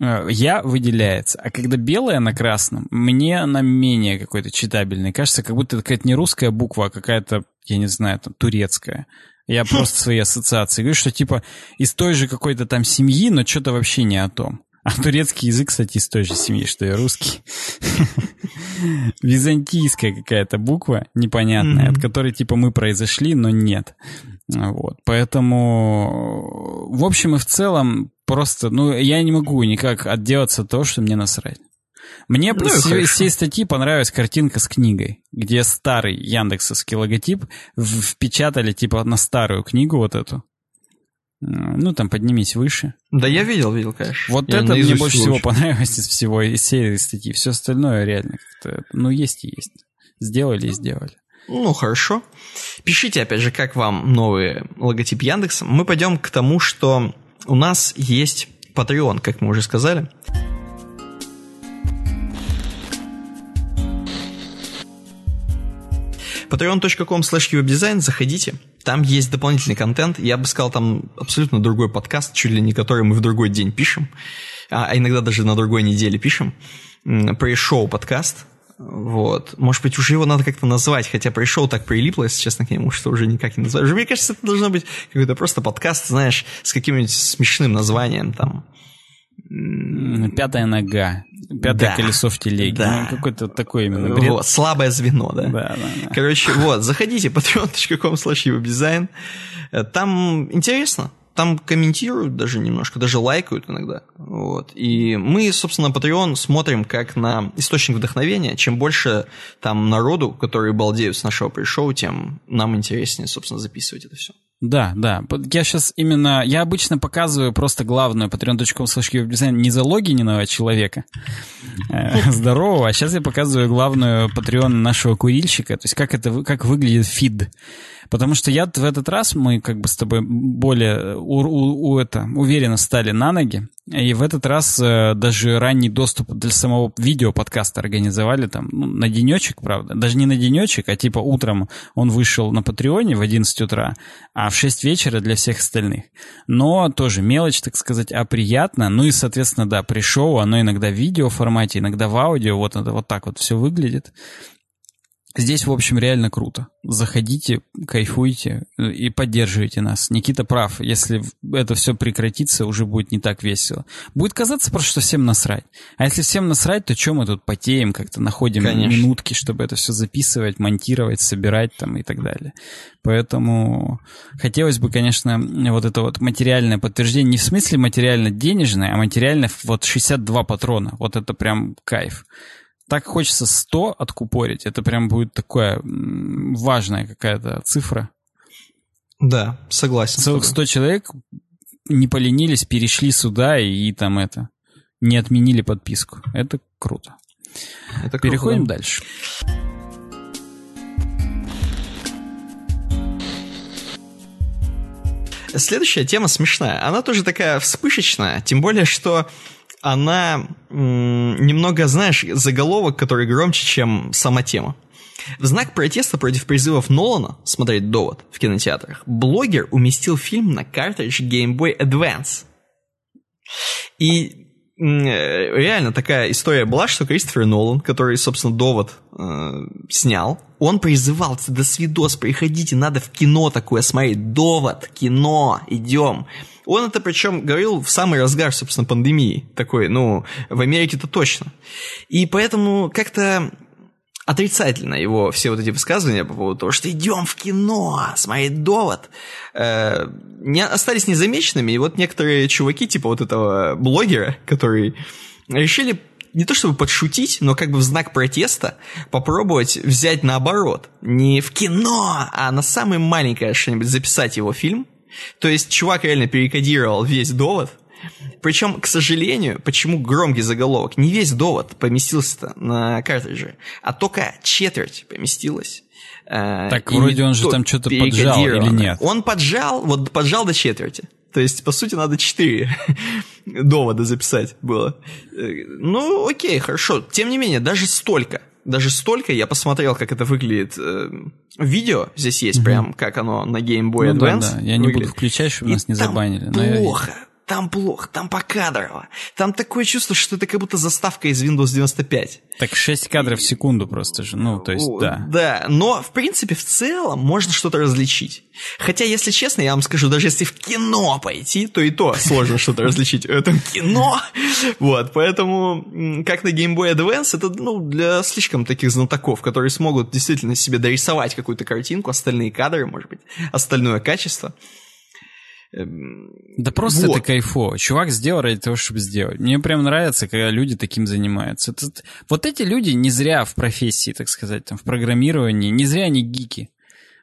э, я выделяется. А когда белое на красном, мне она менее какой-то читабельный. Кажется, как будто это какая-то не русская буква, а какая-то, я не знаю, там, турецкая. Я просто свои ассоциации говорю, что типа из той же какой-то там семьи, но что-то вообще не о том. А турецкий язык, кстати, из той же семьи, что и русский. Византийская какая-то буква непонятная, от которой типа мы произошли, но нет. Вот. Поэтому, в общем и в целом, просто, ну, я не могу никак отделаться от того, что мне насрать. Мне ну, из всей статьи понравилась картинка с книгой, где старый яндексовский логотип впечатали типа на старую книгу вот эту. Ну, там поднимись выше. Да, я видел, видел, конечно. Вот я это мне больше всего понравилось из всего, из серии статьи. Все остальное реально ну, есть и есть. Сделали и сделали. Ну, хорошо. Пишите, опять же, как вам новый логотип Яндекса. Мы пойдем к тому, что у нас есть Patreon, как мы уже сказали. patreon.com slash webdesign, заходите. Там есть дополнительный контент. Я бы сказал, там абсолютно другой подкаст, чуть ли не который мы в другой день пишем, а, а иногда даже на другой неделе пишем. Pre-шоу подкаст. Вот. Может быть, уже его надо как-то назвать, хотя пришел так прилипло, если честно, к нему, что уже никак не назвать. Мне кажется, это должно быть какой-то просто подкаст, знаешь, с каким-нибудь смешным названием, там, Пятая нога. Пятое да, колесо в телеге. Да. Ну, какой-то такой именно бред. Вот, слабое звено, да. Да, да, да. Короче, вот, заходите, patreon.com slash дизайн. Там интересно. Там комментируют даже немножко, даже лайкают иногда. Вот. И мы, собственно, Patreon смотрим как на источник вдохновения. Чем больше там народу, которые балдеют с нашего пришоу, тем нам интереснее, собственно, записывать это все. Да, да. Я сейчас именно... Я обычно показываю просто главную patreon.com slash не залогиненного человека э, здорового, а сейчас я показываю главную Patreon нашего курильщика, то есть как это как выглядит фид. Потому что я в этот раз, мы как бы с тобой более у, у, у это, уверенно стали на ноги, и в этот раз э, даже ранний доступ для самого видео подкаста организовали там ну, на денечек, правда. Даже не на денечек, а типа утром он вышел на Патреоне в 11 утра, а в 6 вечера для всех остальных. Но тоже мелочь, так сказать, а приятно. Ну и, соответственно, да, при шоу оно иногда в видео формате, иногда в аудио. Вот, это, вот так вот все выглядит. Здесь, в общем, реально круто. Заходите, кайфуйте э, и поддерживайте нас. Никита прав. Если это все прекратится, уже будет не так весело. Будет казаться просто, что всем насрать. А если всем насрать, то что мы тут потеем, как-то находим Конечно. минутки, чтобы это все записывать, монтировать, собирать там и так далее. Поэтому хотелось бы, конечно, вот это вот материальное подтверждение, не в смысле материально-денежное, а материально вот 62 патрона. Вот это прям кайф так хочется 100 откупорить. Это прям будет такая важная какая-то цифра. Да, согласен. Целых 100 человек не поленились, перешли сюда и, и там это, не отменили подписку. Это круто. Это Переходим круто. дальше. Следующая тема смешная. Она тоже такая вспышечная, тем более, что она немного, знаешь, заголовок, который громче, чем сама тема. В знак протеста против призывов Нолана смотреть «Довод» в кинотеатрах, блогер уместил фильм на картридж Game Boy Advance. И реально такая история была, что Кристофер Нолан, который, собственно, «Довод» э, снял, он призывал, до свидос, приходите, надо в кино такое смотреть, «Довод», кино, идем. Он это причем говорил в самый разгар, собственно, пандемии. Такой, ну, в Америке-то точно. И поэтому как-то отрицательно его все вот эти высказывания по поводу того, что идем в кино, смотреть довод, э, не, остались незамеченными. И вот некоторые чуваки, типа вот этого блогера, который решили не то чтобы подшутить, но как бы в знак протеста попробовать взять наоборот. Не в кино, а на самое маленькое что-нибудь записать его фильм. То есть чувак реально перекодировал весь довод, причем, к сожалению, почему громкий заголовок? Не весь довод поместился на картридже, а только четверть поместилась. Э, так и вроде он же там что-то поджал или нет? Он поджал, вот поджал до четверти. То есть, по сути, надо четыре довода записать было. Э, ну, окей, хорошо. Тем не менее, даже столько, даже столько я посмотрел, как это выглядит. Э, видео здесь есть, mm-hmm. прям как оно на Game Boy ну, Advance. Да, да. Я выглядит. не буду включать, чтобы нас не забанили. Плохо там плохо, там покадрово. Там такое чувство, что это как будто заставка из Windows 95. Так 6 кадров в секунду просто же, ну, то есть, да. Да, но, в принципе, в целом можно что-то различить. Хотя, если честно, я вам скажу, даже если в кино пойти, то и то сложно что-то различить. Это кино! Вот, поэтому, как на Game Boy Advance, это, ну, для слишком таких знатоков, которые смогут действительно себе дорисовать какую-то картинку, остальные кадры, может быть, остальное качество. Эм, да просто вот. это кайфово. Чувак сделал ради того, чтобы сделать. Мне прям нравится, когда люди таким занимаются. Это, вот эти люди не зря в профессии, так сказать, там, в программировании, не зря они гики.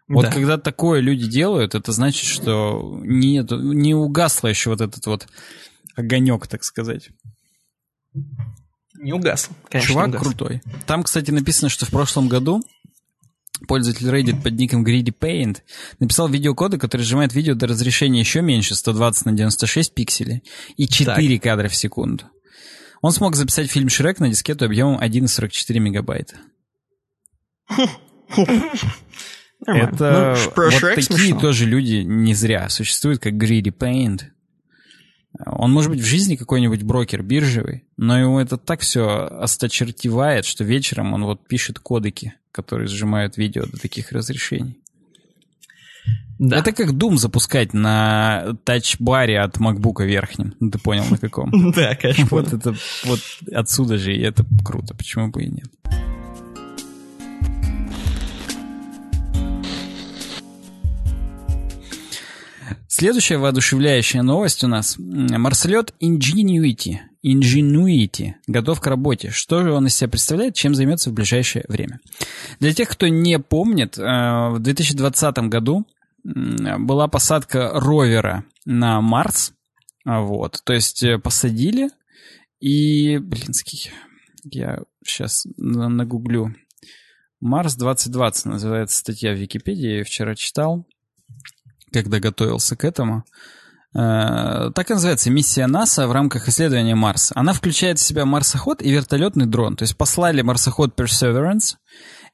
Вот да. когда такое люди делают, это значит, что нет, не угасло еще вот этот вот огонек, так сказать. Не угасло. Конечно, Чувак не угасло. крутой. Там, кстати, написано, что в прошлом году пользователь Reddit под ником Greedy Paint написал видеокоды, который сжимает видео до разрешения еще меньше, 120 на 96 пикселей, и 4 так. кадра в секунду. Он смог записать фильм «Шрек» на дискету объемом 1,44 мегабайта. Это ну, вот такие тоже люди не зря существуют, как Greedy Paint. Он может быть в жизни какой-нибудь брокер биржевый, но ему это так все осточертевает, что вечером он вот пишет кодеки которые сжимают видео до таких разрешений. Да. Это как Doom запускать на тачбаре от макбука верхнем. Ну, ты понял, на каком? Да, конечно. Вот это вот отсюда же, и это круто. Почему бы и нет? Следующая воодушевляющая новость у нас. Марселет Ingenuity. Ingenuity. Готов к работе. Что же он из себя представляет, чем займется в ближайшее время? Для тех, кто не помнит, э, в 2020 году была посадка ровера на Марс. Вот. То есть э, посадили и... Блинский. Я сейчас нагуглю. Марс 2020 называется статья в Википедии. Я вчера читал когда готовился к этому. Э, так и называется миссия НАСА в рамках исследования Марса. Она включает в себя марсоход и вертолетный дрон. То есть послали марсоход Perseverance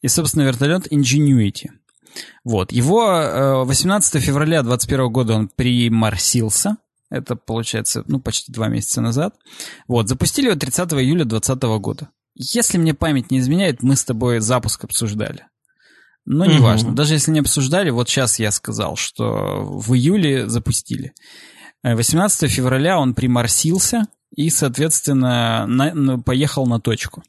и, собственно, вертолет Ingenuity. Вот. Его 18 э, февраля 2021 года он примарсился. Это, получается, ну, почти два месяца назад. Вот. Запустили его 30 июля 2020 года. Если мне память не изменяет, мы с тобой запуск обсуждали. Но угу. неважно. Даже если не обсуждали, вот сейчас я сказал, что в июле запустили. 18 э, февраля он приморсился и, соответственно, на, на, поехал на точку.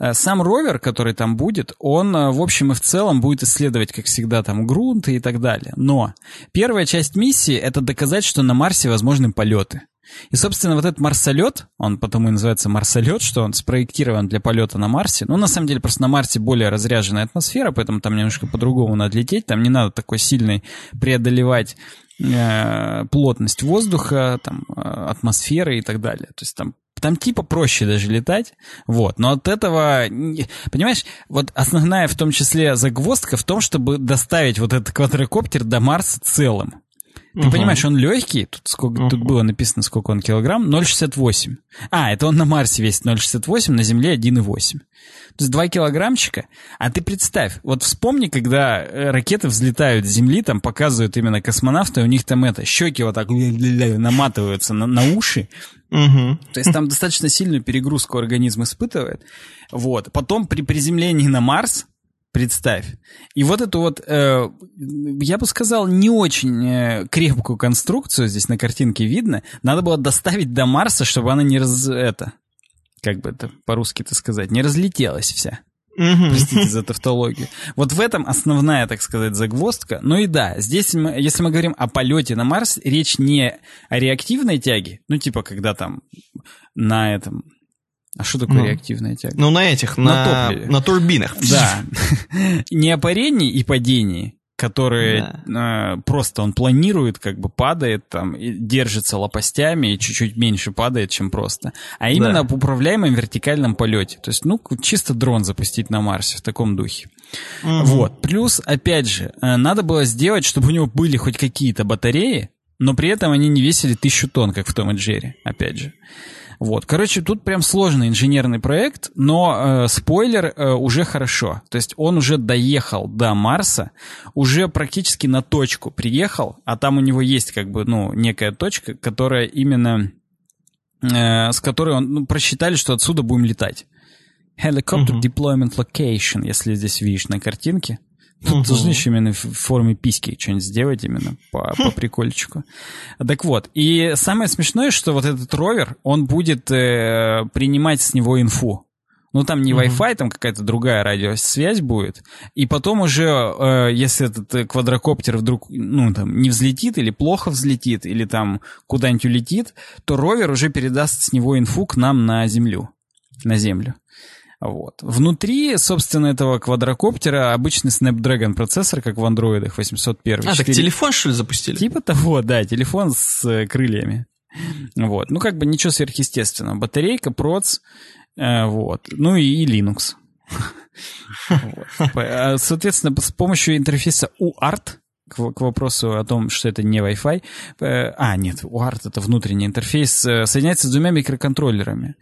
Э, сам ровер, который там будет, он э, в общем и в целом будет исследовать, как всегда, там грунт и так далее. Но первая часть миссии — это доказать, что на Марсе возможны полеты. И, собственно, вот этот марсолет, он потому и называется марсолет, что он спроектирован для полета на Марсе. Ну, на самом деле, просто на Марсе более разряженная атмосфера, поэтому там немножко по-другому надо лететь. Там не надо такой сильной преодолевать э, плотность воздуха, там, э, атмосферы и так далее. То есть там там типа проще даже летать, вот, но от этого, понимаешь, вот основная в том числе загвоздка в том, чтобы доставить вот этот квадрокоптер до Марса целым. Ты угу. понимаешь, он легкий, тут, сколько, угу. тут было написано, сколько он килограмм, 0,68. А, это он на Марсе весит 0,68, на Земле 1,8. То есть 2 килограммчика. А ты представь, вот вспомни, когда э, ракеты взлетают с Земли, там показывают именно космонавты, у них там это, щеки вот так наматываются на, на уши. Угу. То есть там достаточно сильную перегрузку организм испытывает. Вот. Потом при приземлении на Марс Представь. И вот эту вот, э, я бы сказал, не очень э, крепкую конструкцию, здесь на картинке видно, надо было доставить до Марса, чтобы она не раз... это, как бы это по-русски-то сказать, не разлетелась вся. Угу. Простите за тавтологию. Вот в этом основная, так сказать, загвоздка. Ну и да, здесь, мы, если мы говорим о полете на Марс, речь не о реактивной тяге, ну типа когда там на этом а что такое ну, реактивная тяга? Ну, на этих, на, на, на турбинах. Да. Не о парении и падении, которые да. э, просто он планирует, как бы падает там, и держится лопастями и чуть-чуть меньше падает, чем просто. А именно да. об управляемом вертикальном полете. То есть, ну, чисто дрон запустить на Марсе в таком духе. Угу. Вот. Плюс, опять же, э, надо было сделать, чтобы у него были хоть какие-то батареи, но при этом они не весили тысячу тонн, как в Том и Джерри, опять же. Вот, короче, тут прям сложный инженерный проект, но э, спойлер э, уже хорошо. То есть он уже доехал до Марса, уже практически на точку приехал, а там у него есть как бы, ну, некая точка, которая именно, э, с которой он, ну, просчитали, что отсюда будем летать. Helicopter uh-huh. Deployment Location, если здесь видишь на картинке. Тут угу. должны еще именно в форме письки что-нибудь сделать именно по, по прикольчику. Так вот, и самое смешное, что вот этот ровер, он будет э, принимать с него инфу. Ну, там не Wi-Fi, там какая-то другая радиосвязь будет. И потом уже, э, если этот э, квадрокоптер вдруг, ну, там, не взлетит или плохо взлетит, или там куда-нибудь улетит, то ровер уже передаст с него инфу к нам на Землю. На Землю. Вот. Внутри, собственно, этого квадрокоптера обычный Snapdragon процессор, как в андроидах 801. А, 4... так телефон, что ли, запустили? Типа того, да, телефон с э, крыльями. Вот. Ну, как бы ничего сверхъестественного. Батарейка, проц, э, вот. Ну и, и Linux. А, соответственно, с помощью интерфейса UART, к, к вопросу о том, что это не Wi-Fi. Э, а, нет, UART — это внутренний интерфейс, э, соединяется с двумя микроконтроллерами.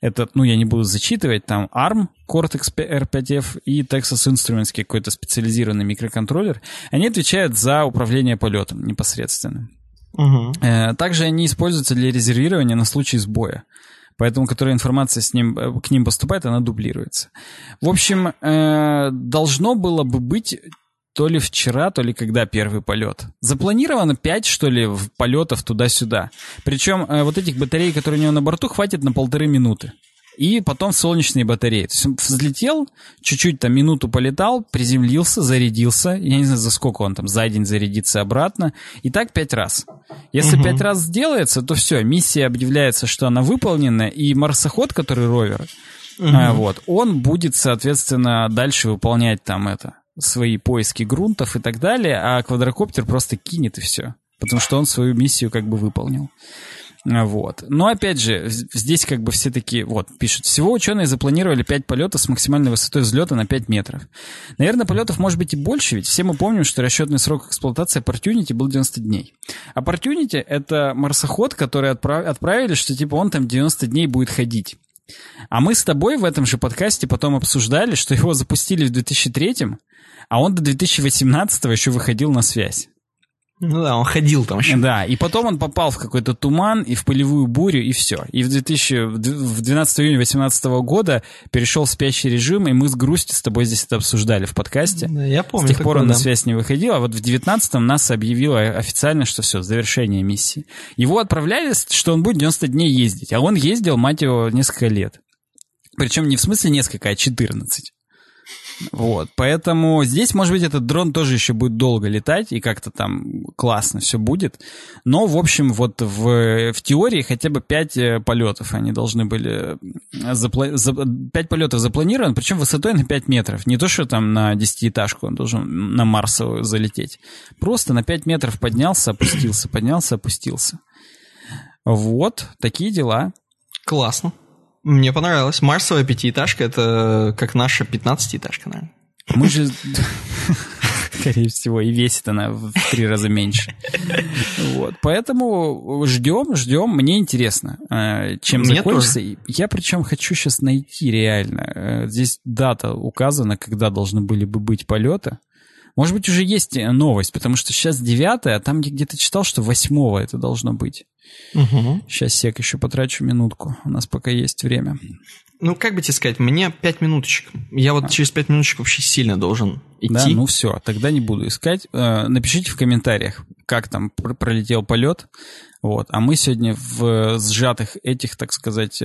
Это, ну, я не буду зачитывать, там ARM, Cortex R5F и Texas Instruments, какой-то специализированный микроконтроллер. Они отвечают за управление полетом непосредственно. Угу. Также они используются для резервирования на случай сбоя. Поэтому, которая информация с ним, к ним поступает, она дублируется. В общем, должно было бы быть то ли вчера, то ли когда первый полет. Запланировано 5, что ли, полетов туда-сюда. Причем э, вот этих батарей, которые у него на борту, хватит на полторы минуты. И потом солнечные батареи. То есть он взлетел, чуть-чуть там минуту полетал, приземлился, зарядился. Я не знаю, за сколько он там за день зарядится обратно. И так пять раз. Если угу. пять раз сделается, то все, миссия объявляется, что она выполнена, и марсоход, который ровер, угу. вот, он будет, соответственно, дальше выполнять там это свои поиски грунтов и так далее, а квадрокоптер просто кинет и все. Потому что он свою миссию как бы выполнил. Вот. Но опять же, здесь как бы все такие, вот, пишут, всего ученые запланировали 5 полетов с максимальной высотой взлета на 5 метров. Наверное, полетов может быть и больше, ведь все мы помним, что расчетный срок эксплуатации Opportunity был 90 дней. Opportunity — это марсоход, который отправ... отправили, что типа он там 90 дней будет ходить. А мы с тобой в этом же подкасте потом обсуждали, что его запустили в 2003 а он до 2018 еще выходил на связь. Ну да, он ходил там еще. Да, и потом он попал в какой-то туман и в полевую бурю, и все. И в, 2000, в 12 июня 2018 года перешел в спящий режим, и мы с грустью с тобой здесь это обсуждали в подкасте. Да, я помню. С тех пор он да. на связь не выходил, а вот в 19-м нас объявило официально, что все, завершение миссии. Его отправляли, что он будет 90 дней ездить, а он ездил, мать его, несколько лет. Причем не в смысле несколько, а 14. Вот, поэтому здесь, может быть, этот дрон тоже еще будет долго летать, и как-то там классно все будет. Но, в общем, вот в, в теории хотя бы 5 э, полетов они должны были... Запла... За... 5 полетов запланировано, причем высотой на 5 метров. Не то, что там на десятиэтажку он должен на Марсовую залететь. Просто на 5 метров поднялся, опустился, поднялся, опустился. Вот, такие дела. Классно. Мне понравилось. Марсовая пятиэтажка — это как наша пятнадцатиэтажка, наверное. Мы же... скорее всего, и весит она в три раза меньше. Вот, поэтому ждем, ждем. Мне интересно, э, чем Мне закончится. Тоже. Я причем хочу сейчас найти реально. Э, здесь дата указана, когда должны были бы быть полеты. Может быть, уже есть новость, потому что сейчас 9 а там я где-то читал, что 8 это должно быть. Угу. Сейчас сек еще потрачу минутку. У нас пока есть время. Ну, как бы тебе сказать, мне 5 минуточек. Я вот а. через 5 минуточек вообще сильно должен идти. Да, ну все, тогда не буду искать. Э, напишите в комментариях, как там пролетел полет. Вот. А мы сегодня в сжатых этих, так сказать,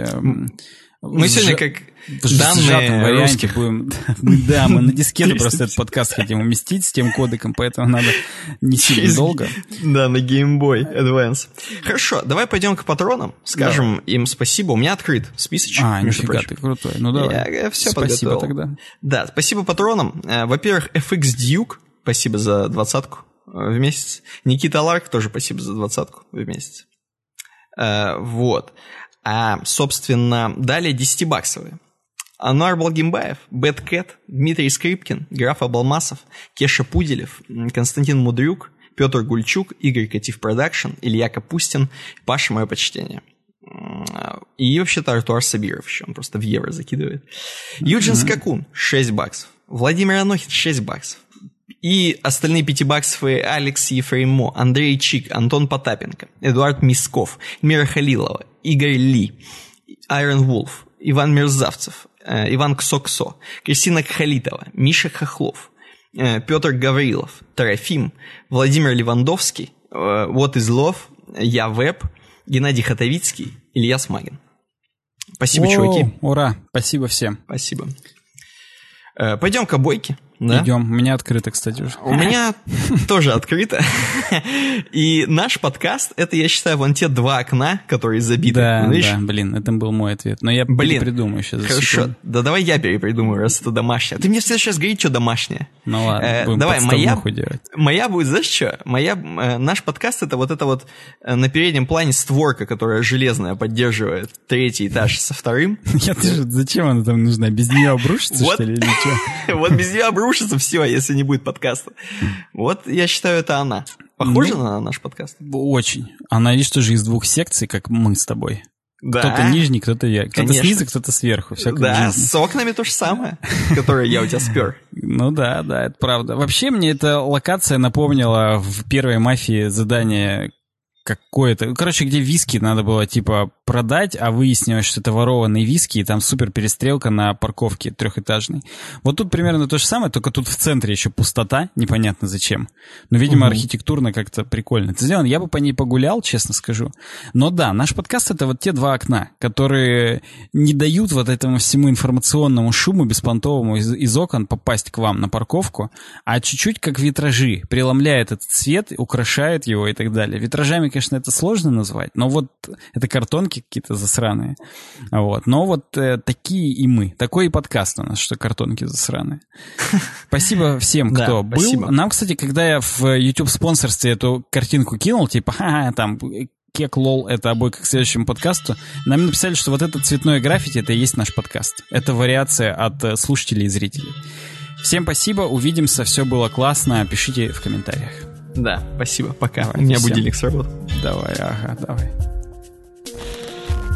мы сегодня как данные варианте русских. будем... Да, мы на дискету просто этот подкаст хотим уместить с тем кодеком, поэтому надо не сильно долго. Да, на Game Boy Advance. Хорошо, давай пойдем к патронам, скажем им спасибо. У меня открыт списочек. А, нифига, ты крутой. Ну давай. Я, все Спасибо тогда. Да, спасибо патронам. Э, во-первых, FX Duke, спасибо за двадцатку э, в месяц. Никита Ларк тоже спасибо за двадцатку в месяц. Э, вот. А, собственно, далее 10-баксовые. Ануар Балгимбаев, Бэт Кэт, Дмитрий Скрипкин, Граф Абалмасов, Кеша Пуделев, Константин Мудрюк, Петр Гульчук, Игорь Катив Продакшн, Илья Капустин, Паша, мое почтение. И вообще-то Артуар Сабиров еще, он просто в евро закидывает. Юджин Скакун, 6 баксов. Владимир Анохин, 6 баксов. И остальные пятибаксовые Алекс Ефремо, Андрей Чик, Антон Потапенко, Эдуард Мисков, Мира Халилова, Игорь Ли, Айрон Вулф, Иван Мерзавцев, э, Иван Ксоксо, Кристина Кхалитова, Миша Хохлов, э, Петр Гаврилов, Трофим, Владимир Левандовский, э, What is Love, Я Веб, Геннадий Хатовицкий, Илья Смагин. Спасибо, О, чуваки. Ура, спасибо всем. Спасибо. Пойдем к обойке. Да? Идем. У меня открыто, кстати, уже. У меня тоже открыто. И наш подкаст, это, я считаю, вон те два окна, которые забиты. Да, да, блин, это был мой ответ. Но я блин, перепридумаю сейчас. Хорошо, да давай я перепридумаю, раз это домашнее. Ты мне все сейчас говорить, что домашнее. Ну ладно, э, Давай, моя, моя будет, знаешь что? Моя, э, наш подкаст это вот это вот э, на переднем плане створка, которая железная, поддерживает третий этаж со вторым. Я тоже, зачем она там нужна? Без нее обрушится, что ли, или что? Вот без нее обрушится рушится все, если не будет подкаста. Вот я считаю, это она. Похожа ну, на наш подкаст? Очень. Она, видишь, тоже из двух секций, как мы с тобой. Да. Кто-то нижний, кто-то я. Кто-то снизу, кто-то сверху. Да, с окнами то же самое, которое я у тебя спер. Ну да, да, это правда. Вообще мне эта локация напомнила в первой мафии задание какое-то... Короче, где виски надо было, типа, продать, а выяснилось, что это ворованные виски, и там супер перестрелка на парковке трехэтажной. Вот тут примерно то же самое, только тут в центре еще пустота, непонятно зачем. Но, видимо, угу. архитектурно как-то прикольно это сделано. Я бы по ней погулял, честно скажу. Но да, наш подкаст — это вот те два окна, которые не дают вот этому всему информационному шуму беспонтовому из, из окон попасть к вам на парковку, а чуть-чуть как витражи, преломляет этот свет, украшает его и так далее. Витражами, конечно, это сложно назвать, но вот это картонки какие-то засраные. Вот. Но вот э, такие и мы. Такой и подкаст у нас, что картонки засраные. Спасибо всем, кто был. Нам, кстати, когда я в YouTube спонсорстве эту картинку кинул, типа, ха, там, кек лол, это обойка к следующему подкасту, нам написали, что вот это цветное граффити, это и есть наш подкаст. Это вариация от э, слушателей и зрителей. Всем спасибо, увидимся, все было классно, пишите в комментариях. Да, спасибо, пока. Давайте, У меня всем. будильник сработал. Давай, ага, давай.